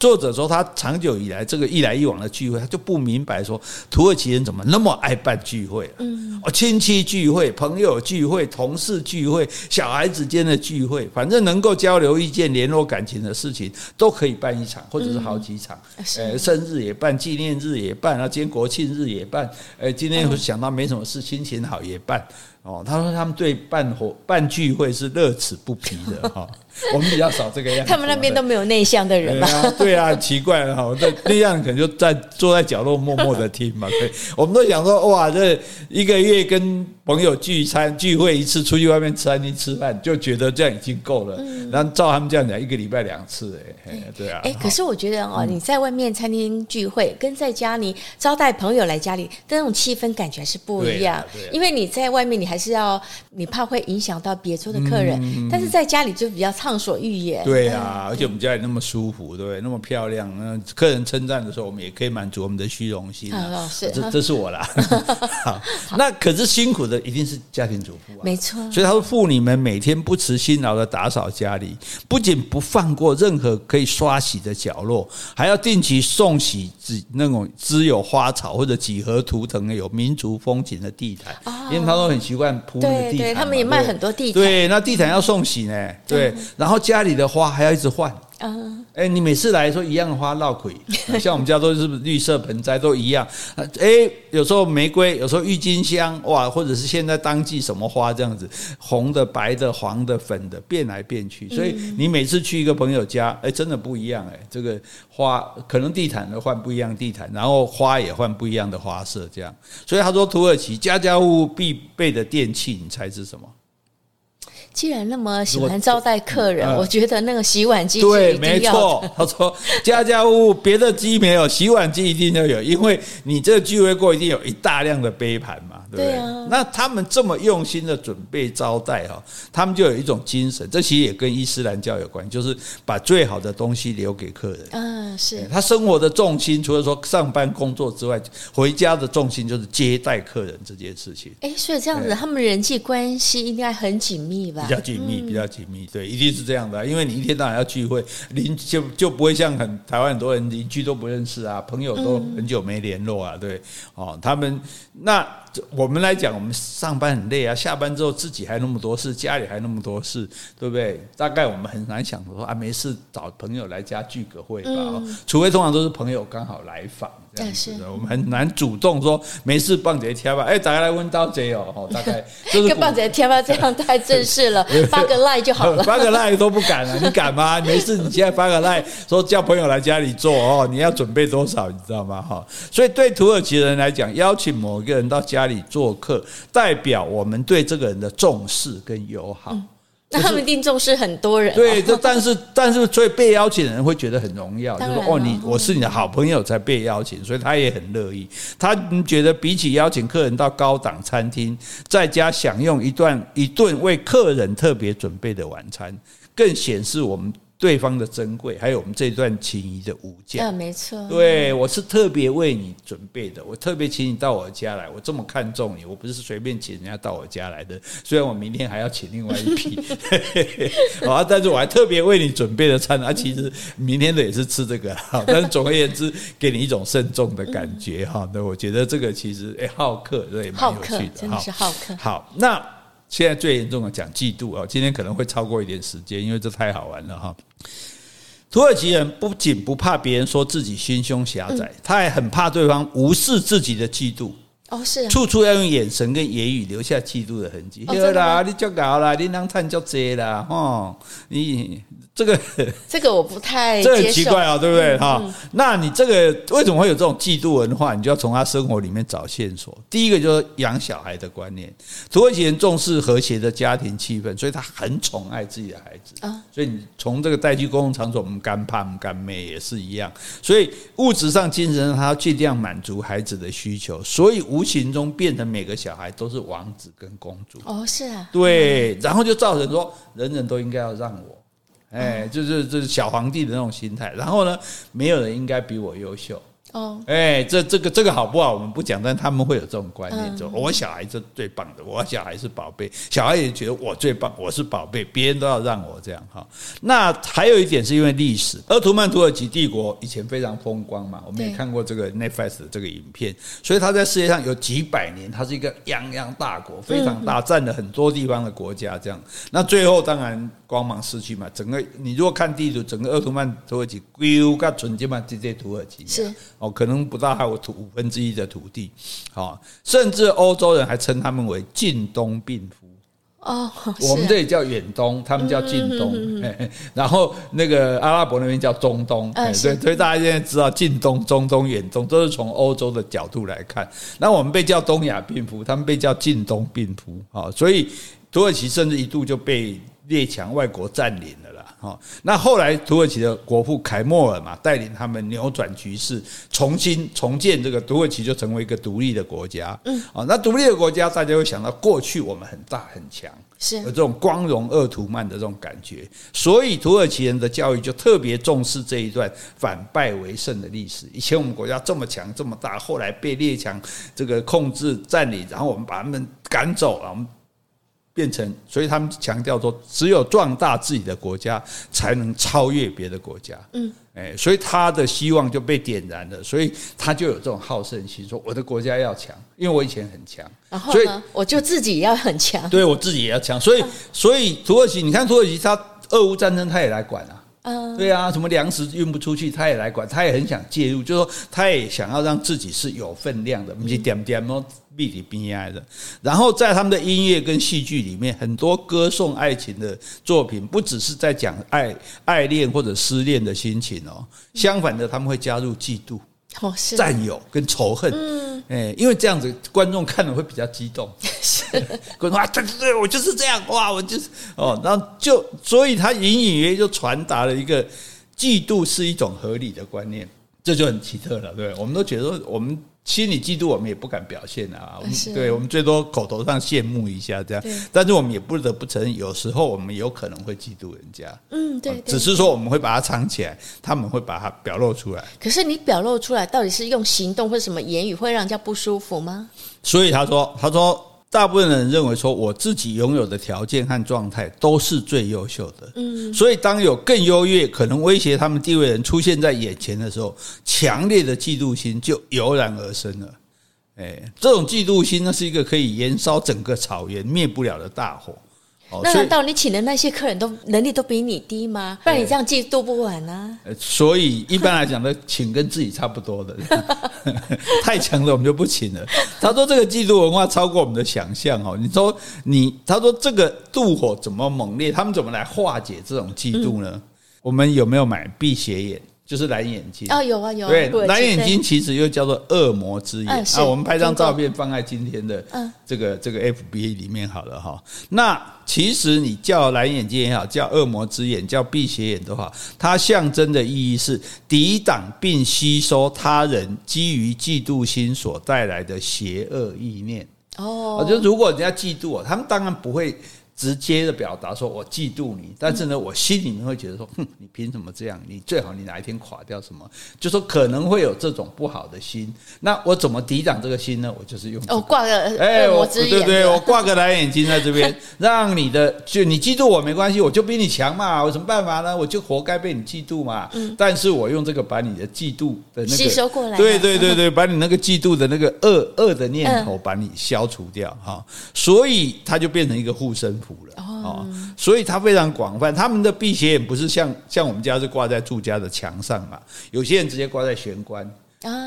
作者说他长久以来这个一来一往的聚会，他就不明白说土耳其人怎么那么爱办聚会，嗯，哦，亲戚聚会、朋友聚会、同事聚会、小孩子间的聚会，反正能够交流意见、联络感情的事情都可以办一场，或者是好几场，呃，生日也办，纪念日也办，然后今天国庆日也办，呃，今天想到没什么事，心情好也办。哦，他说他们对办活办聚会是乐此不疲的哈。<laughs> 我们比较少这个样子。他们那边都没有内向的人嘛？对啊，奇怪了哈。那内向可能就在坐在角落默默的听嘛。<laughs> 对，我们都想说哇，这一个月跟朋友聚餐聚会一次，出去外面吃餐厅吃饭，就觉得这样已经够了。然后照他们这样讲，一个礼拜两次，哎，对啊。哎，可是我觉得哦，你在外面餐厅聚会，跟在家里招待朋友来家里的，那种气氛感觉是不一样。因为你在外面，你还是要你怕会影响到别桌的客人，但是在家里就比较畅所欲言。对啊，而且我们家里那么舒服，对不对？那么漂亮，那客人称赞的时候，我们也可以满足我们的虚荣心。是，这这是我啦。<laughs> 好，那可是辛苦的一定是家庭主妇啊，没错。所以他说，妇女们每天不辞辛劳的打扫家里，不仅不放过任何可以刷洗的角落，还要定期送洗那种只有花草或者几何图腾有民族风情的地毯，因为他都很习惯铺那个地毯。对，他们也卖很多地毯。对，那地毯要送洗呢。对，然后家里的花还要一直换。嗯，哎，你每次来说一样的花闹鬼，<laughs> 像我们家都是绿色盆栽都一样。哎，有时候玫瑰，有时候郁金香，哇，或者是现在当季什么花这样子，红的、白的、黄的、粉的，变来变去。所以你每次去一个朋友家，哎，真的不一样哎。这个花可能地毯都换不一样地毯，然后花也换不一样的花色，这样。所以他说土耳其家家户户必备的电器，你猜是什么？既然那么喜欢招待客人，我觉得那个洗碗机对，没错。他说家家户户别的机没有，洗碗机一定要有，因为你这个聚会过一定有一大量的杯盘嘛。对啊。那他们这么用心的准备招待哈，他们就有一种精神，这其实也跟伊斯兰教有关，就是把最好的东西留给客人。嗯，是。他生活的重心，除了说上班工作之外，回家的重心就是接待客人这件事情。哎，所以这样子，他们人际关系应该很紧密吧？比较紧密，比较紧密，对，一定是这样的，因为你一天到晚要聚会，邻就就不会像很台湾很多人邻居都不认识啊，朋友都很久没联络啊，对，哦，他们那。我们来讲，我们上班很累啊，下班之后自己还那么多事，家里还那么多事，对不对？大概我们很难想说啊，没事找朋友来家聚个会吧，嗯、除非通常都是朋友刚好来访。这样子的，我们很难主动说没事棒姐贴吧，哎，大家来问到姐哦，<laughs> 大概跟棒姐贴吧，这样太正式了，<laughs> 发个赖就好了，<laughs> 发个赖都不敢了，你敢吗？没事，你现在发个赖说叫朋友来家里做哦，你要准备多少，你知道吗？哈，所以对土耳其人来讲，邀请某一个人到家里做客，代表我们对这个人的重视跟友好。嗯那他们一定重视很多人，对，这但是但是，所以被邀请的人会觉得很荣耀，就是说哦，你我是你的好朋友才被邀请，所以他也很乐意。他觉得比起邀请客人到高档餐厅，在家享用一段一顿为客人特别准备的晚餐，更显示我们。对方的珍贵，还有我们这段情谊的无价。啊，没错。对，我是特别为你准备的，我特别请你到我家来，我这么看重你，我不是随便请人家到我家来的。虽然我明天还要请另外一批，<laughs> 啊，但是我还特别为你准备了餐，啊，其实明天的也是吃这个，哈。但是总而言之，给你一种慎重的感觉，哈。那我觉得这个其实，哎，好客，这也蛮有趣的，真的是好客。好，那。现在最严重的讲嫉妒啊，今天可能会超过一点时间，因为这太好玩了哈。土耳其人不仅不怕别人说自己心胸狭窄，他还很怕对方无视自己的嫉妒。哦，是，处处要用眼神跟言语留下嫉妒的痕迹。对啦，你就搞啦，你能探就这啦，哈，你。这个 <laughs> 这个我不太，这很奇怪啊，对不对哈？嗯嗯、那你这个为什么会有这种嫉妒文化？你就要从他生活里面找线索。第一个就是养小孩的观念，土耳其人重视和谐的家庭气氛，所以他很宠爱自己的孩子啊。所以你从这个带去公共场所，我们干爸、我们干妹也是一样。所以物质上、精神上，他要尽量满足孩子的需求，所以无形中变成每个小孩都是王子跟公主。哦，是啊，对，然后就造成说，人人都应该要让我。哎，就是就是小皇帝的那种心态，然后呢，没有人应该比我优秀。哦，哎，这这个这个好不好？我们不讲，但他们会有这种观念，就我小孩是最棒的，我小孩是宝贝，小孩也觉得我最棒，我是宝贝，别人都要让我这样哈。那还有一点是因为历史，鄂图曼土耳其帝国以前非常风光嘛，我们也看过这个 Netflix 的这个影片，所以它在世界上有几百年，它是一个泱泱大国，非常大，占了很多地方的国家这样。那最后当然光芒失去嘛，整个你如果看地图，整个鄂图曼土耳其归个纯金嘛，这些土耳其是。哦，可能不到还有土五分之一的土地，好，甚至欧洲人还称他们为近东病夫。哦，我们这里叫远东，他们叫近东。然后那个阿拉伯那边叫中东。所以所以大家现在知道近东、中东、远东都是从欧洲的角度来看。那我们被叫东亚病夫，他们被叫近东病夫。啊，所以土耳其甚至一度就被列强外国占领了。啦，哈，那后来土耳其的国父凯末尔嘛，带领他们扭转局势，重新重建这个土耳其，就成为一个独立的国家。嗯，啊，那独立的国家，大家会想到过去我们很大很强，是有这种光荣鄂图曼的这种感觉，所以土耳其人的教育就特别重视这一段反败为胜的历史。以前我们国家这么强这么大，后来被列强这个控制占领，然后我们把他们赶走了，我们。变成，所以他们强调说，只有壮大自己的国家，才能超越别的国家。嗯，哎，所以他的希望就被点燃了，所以他就有这种好胜心，说我的国家要强，因为我以前很强，然后呢，我就自己要很强，对我自己也要强，所以，所以土耳其，你看土耳其，他俄乌战争他也来管啊。嗯，对啊，什么粮食运不出去，他也来管，他也很想介入，就是说他也想要让自己是有分量的，不是点点哦，闭里边爱的。然后在他们的音乐跟戏剧里面，很多歌颂爱情的作品，不只是在讲爱爱恋或者失恋的心情哦，相反的，他们会加入嫉妒。哦，是。占有跟仇恨，嗯，哎，因为这样子观众看了会比较激动，<laughs> 是。<laughs> 观众啊，对对对，我就是这样，哇，我就是哦，然后就所以他隐隐约约就传达了一个嫉妒是一种合理的观念，这就很奇特了，对，我们都觉得我们心里嫉妒，我们也不敢表现啊。我们对我们最多口头上羡慕一下这样，但是我们也不得不承认，有时候我们有可能会嫉妒人家。嗯，对，只是说我们会把它藏起来，他们会把它表露出来。可是你表露出来，到底是用行动或什么言语会让人家不舒服吗？所以他说，他说。大部分人认为说，我自己拥有的条件和状态都是最优秀的。嗯，所以当有更优越、可能威胁他们地位的人出现在眼前的时候，强烈的嫉妒心就油然而生了。哎，这种嫉妒心呢，是一个可以燃烧整个草原、灭不了的大火。那难道你请的那些客人都能力都比你低吗？不然你这样嫉妒不完呢？所以一般来讲呢，请跟自己差不多的，<laughs> 太强的我们就不请了。他说这个嫉妒文化超过我们的想象哦。你说你，他说这个妒火怎么猛烈？他们怎么来化解这种嫉妒呢？我们有没有买辟邪眼？就是蓝眼睛啊，有啊有。对，蓝眼睛其实又叫做恶魔之眼啊。我们拍张照片放在今天的这个这个 FB 里面好了哈。那其实你叫蓝眼睛也好，叫恶魔之眼，叫辟邪眼都好，它象征的意义是抵挡并吸收他人基于嫉妒心所带来的邪恶意念。哦，就如果人家嫉妒我，他们当然不会。直接的表达说，我嫉妒你，但是呢，我心里面会觉得说，<laughs> 哼，你凭什么这样？你最好你哪一天垮掉什么？就说可能会有这种不好的心。那我怎么抵挡这个心呢？我就是用哦挂个哎，我对对对，我挂个蓝眼睛在这边，<laughs> 让你的就你嫉妒我没关系，我就比你强嘛，我有什么办法呢？我就活该被你嫉妒嘛。嗯，但是我用这个把你的嫉妒的那个吸收过来，对对对对，把你那个嫉妒的那个恶恶的念头把你消除掉哈，所以它就变成一个护身符了。哦，所以它非常广泛。他们的辟邪眼不是像像我们家是挂在住家的墙上嘛？有些人直接挂在玄关，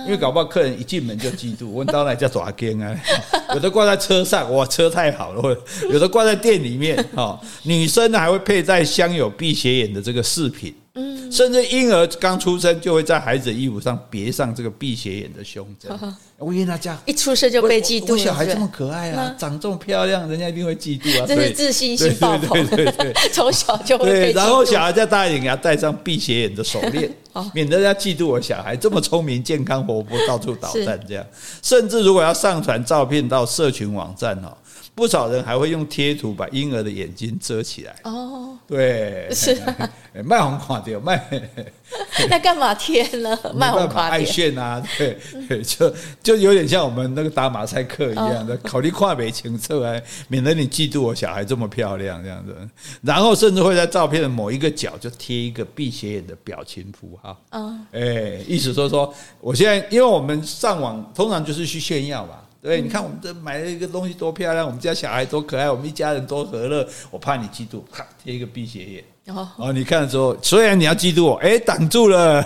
因为搞不好客人一进门就嫉妒。问到那叫爪根啊？<laughs> 有的挂在车上，哇，车太好了；有的挂在店里面。哈，女生呢还会佩戴镶有辟邪眼的这个饰品。嗯，甚至婴儿刚出生就会在孩子的衣服上别上这个辟邪眼的胸针。<laughs> 我跟大家，一出生就被嫉妒。我小孩这么可爱啊，长这么漂亮，人家一定会嫉妒啊。这是自信心爆棚。对对对，<laughs> 从小就会对。然后小孩再大一点，给他戴上辟邪眼的手链，<laughs> 免得人家嫉妒我小孩这么聪明、健康、活泼，到处捣蛋这样。甚至如果要上传照片到社群网站哦。不少人还会用贴图把婴儿的眼睛遮起来。哦，对，是 <laughs> 卖红垮掉卖。<laughs> 那干嘛贴呢？<laughs> 卖红垮爱炫啊，对，就就有点像我们那个打马赛克一样的，考虑跨美情色啊，免得你嫉妒我小孩这么漂亮这样子。然后甚至会在照片的某一个角就贴一个辟邪眼的表情符号。嗯，哎，意思说说，我现在因为我们上网通常就是去炫耀吧。对，你看我们这买了一个东西多漂亮，我们家小孩多可爱，我们一家人多和乐。我怕你嫉妒，哈贴一个辟邪眼。哦，哦，你看的时候，虽然你要嫉妒我，哎，挡住了。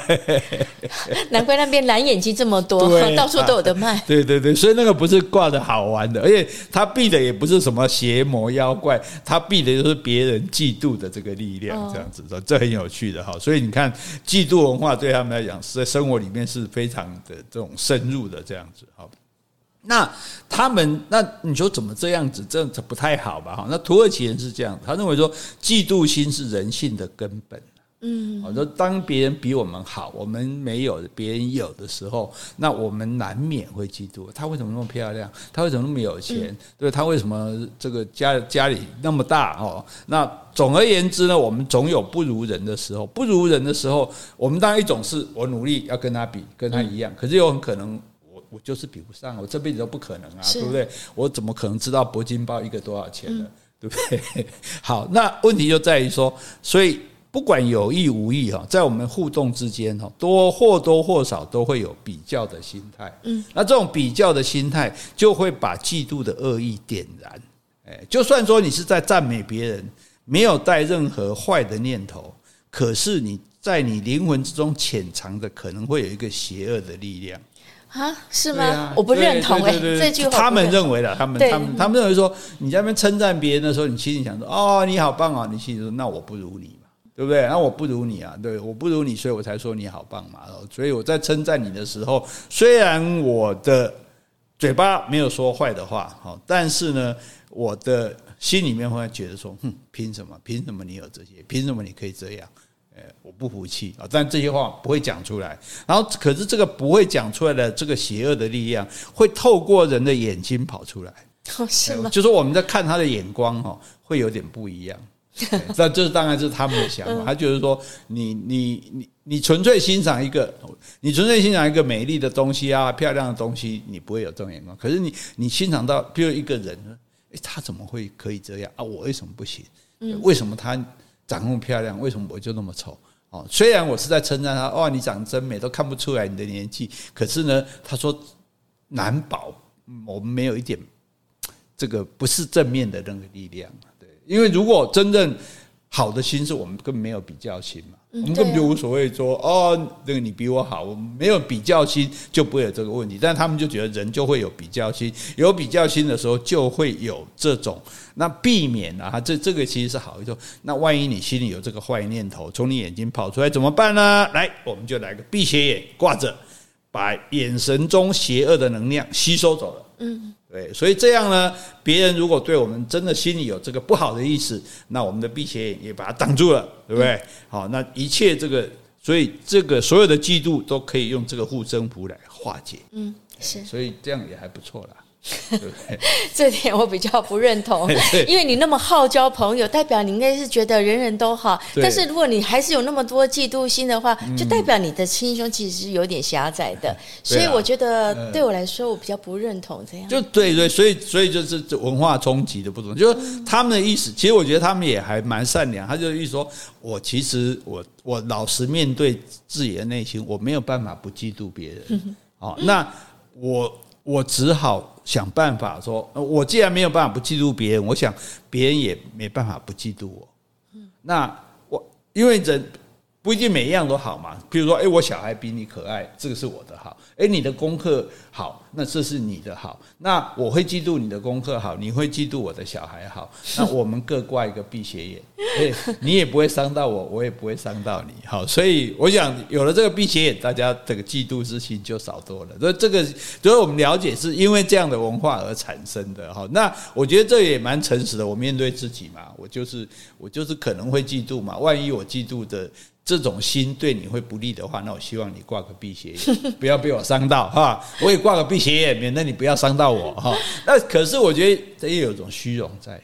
<laughs> 难怪那边蓝眼睛这么多，对 <laughs> 到处都有的卖。对对对，所以那个不是挂的好玩的，而且他避的也不是什么邪魔妖怪，他避的就是别人嫉妒的这个力量，这样子的，哦、这很有趣的哈。所以你看，嫉妒文化对他们来讲，是在生活里面是非常的这种深入的这样子，好。那他们，那你说怎么这样子？这样子不太好吧？哈，那土耳其人是这样，他认为说，嫉妒心是人性的根本。嗯，我说当别人比我们好，我们没有，别人有的时候，那我们难免会嫉妒。他为什么那么漂亮？他为什么那么有钱？嗯、对，他为什么这个家家里那么大？哦，那总而言之呢，我们总有不如人的时候。不如人的时候，我们当然一种是我努力要跟他比，跟他一样，可是又很可能。我就是比不上，我这辈子都不可能啊，对不对？我怎么可能知道铂金包一个多少钱呢？嗯、对不对？<laughs> 好，那问题就在于说，所以不管有意无意哈，在我们互动之间哈，多或多或少都会有比较的心态。嗯，那这种比较的心态就会把嫉妒的恶意点燃。哎，就算说你是在赞美别人，没有带任何坏的念头，可是你在你灵魂之中潜藏的可能会有一个邪恶的力量。啊，是吗？啊、我不认同哎，这句话他们认为的，他们他们他们认为说，你在那边称赞别人的时候，你心里想说，哦，你好棒啊，你心里说，那我不如你嘛，对不对？那我不如你啊，对，我不如你，所以我才说你好棒嘛。所以我在称赞你的时候，虽然我的嘴巴没有说坏的话，好，但是呢，我的心里面会觉得说，哼，凭什么？凭什么你有这些？凭什么你可以这样？我不服气啊！但这些话不会讲出来。然后，可是这个不会讲出来的这个邪恶的力量，会透过人的眼睛跑出来。哦，是吗？就是我们在看他的眼光哈，会有点不一样。<laughs> 那这当然是他们的想法。他就是说，你你你你纯粹欣赏一个，你纯粹欣赏一个美丽的东西啊，漂亮的东西，你不会有这种眼光。可是你你欣赏到，比如一个人，诶，他怎么会可以这样啊？我为什么不行？为什么他长那么漂亮？为什么我就那么丑？哦，虽然我是在称赞他，哇，你长得真美，都看不出来你的年纪。可是呢，他说难保我们没有一点这个不是正面的那个力量。对，因为如果真正好的心是我们根本没有比较心嘛。我们根本就无所谓说哦，那个你比我好，我们没有比较心就不会有这个问题。但他们就觉得人就会有比较心，有比较心的时候就会有这种。那避免啊，这这个其实是好一种。那万一你心里有这个坏念头从你眼睛跑出来怎么办呢？来，我们就来个辟邪眼挂着，把眼神中邪恶的能量吸收走了。嗯。对，所以这样呢，别人如果对我们真的心里有这个不好的意思，那我们的辟邪眼也把它挡住了，对不对？好，那一切这个，所以这个所有的嫉妒都可以用这个护身符来化解。嗯，是，所以这样也还不错啦。对 <laughs> 对这点我比较不认同，<laughs> 因为你那么好交朋友，代表你应该是觉得人人都好。但是如果你还是有那么多嫉妒心的话，就代表你的心胸其实是有点狭窄的。所以我觉得对我来说，我比较不认同这样。就对对，所以所以就是文化冲击的不同，就是他们的意思。其实我觉得他们也还蛮善良，他就意思说，我其实我我老实面对自己的内心，我没有办法不嫉妒别人。好，<laughs> 那我。我只好想办法说，我既然没有办法不嫉妒别人，我想别人也没办法不嫉妒我。那我因为人不一定每一样都好嘛，比如说，哎，我小孩比你可爱，这个是我的好；哎，你的功课好，那这是你的好。那我会嫉妒你的功课好，你会嫉妒我的小孩好，那我们各挂一个辟邪眼。哎，你也不会伤到我，我也不会伤到你，好，所以我想有了这个辟邪眼，大家这个嫉妒之心就少多了。所以这个，所以我们了解是因为这样的文化而产生的，哈。那我觉得这也蛮诚实的，我面对自己嘛，我就是我就是可能会嫉妒嘛，万一我嫉妒的这种心对你会不利的话，那我希望你挂个辟邪眼，不要被我伤到，哈。我也挂个辟邪，免得你不要伤到我，哈。那可是我觉得这也有种虚荣在。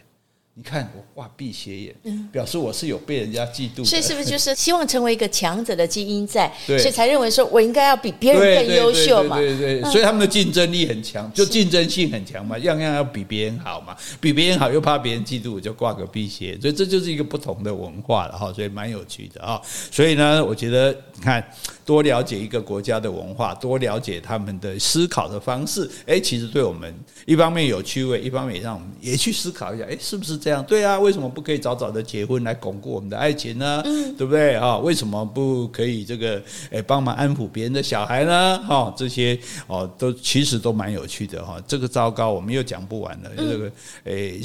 你看我挂辟邪眼，嗯表示我是有被人家嫉妒的，所以是不是就是希望成为一个强者的基因在？对，所以才认为说我应该要比别人更优秀嘛？对对对，所以他们的竞争力很强，就竞争性很强嘛，样样要比别人好嘛，比别人好又怕别人嫉妒，我就挂个辟邪，所以这就是一个不同的文化了哈，所以蛮有趣的啊。所以呢，我觉得你看多了解一个国家的文化，多了解他们的思考的方式，哎，其实对我们一方面有趣味，一方面也让我们也去思考一下，哎，是不是？这样对啊，为什么不可以早早的结婚来巩固我们的爱情呢？嗯，对不对啊？为什么不可以这个诶帮忙安抚别人的小孩呢？哈，这些哦都其实都蛮有趣的哈。这个糟糕，我们又讲不完了。这个诶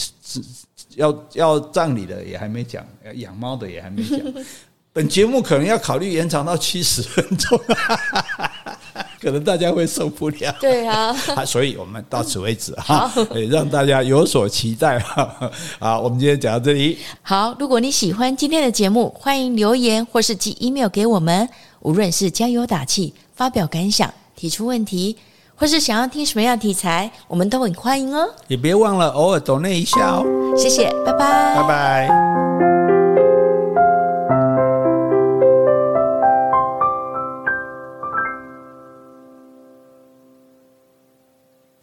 要要葬礼的也还没讲，养猫的也还没讲。<laughs> 本节目可能要考虑延长到七十分钟。可能大家会受不了，对啊，<laughs> 所以我们到此为止哈，<laughs> 让大家有所期待哈。<laughs> 好，我们今天讲到这里。好，如果你喜欢今天的节目，欢迎留言或是寄 email 给我们。无论是加油打气、发表感想、提出问题，或是想要听什么样的题材，我们都很欢迎哦。也别忘了偶尔 donate 一下哦。谢谢，拜拜，拜拜。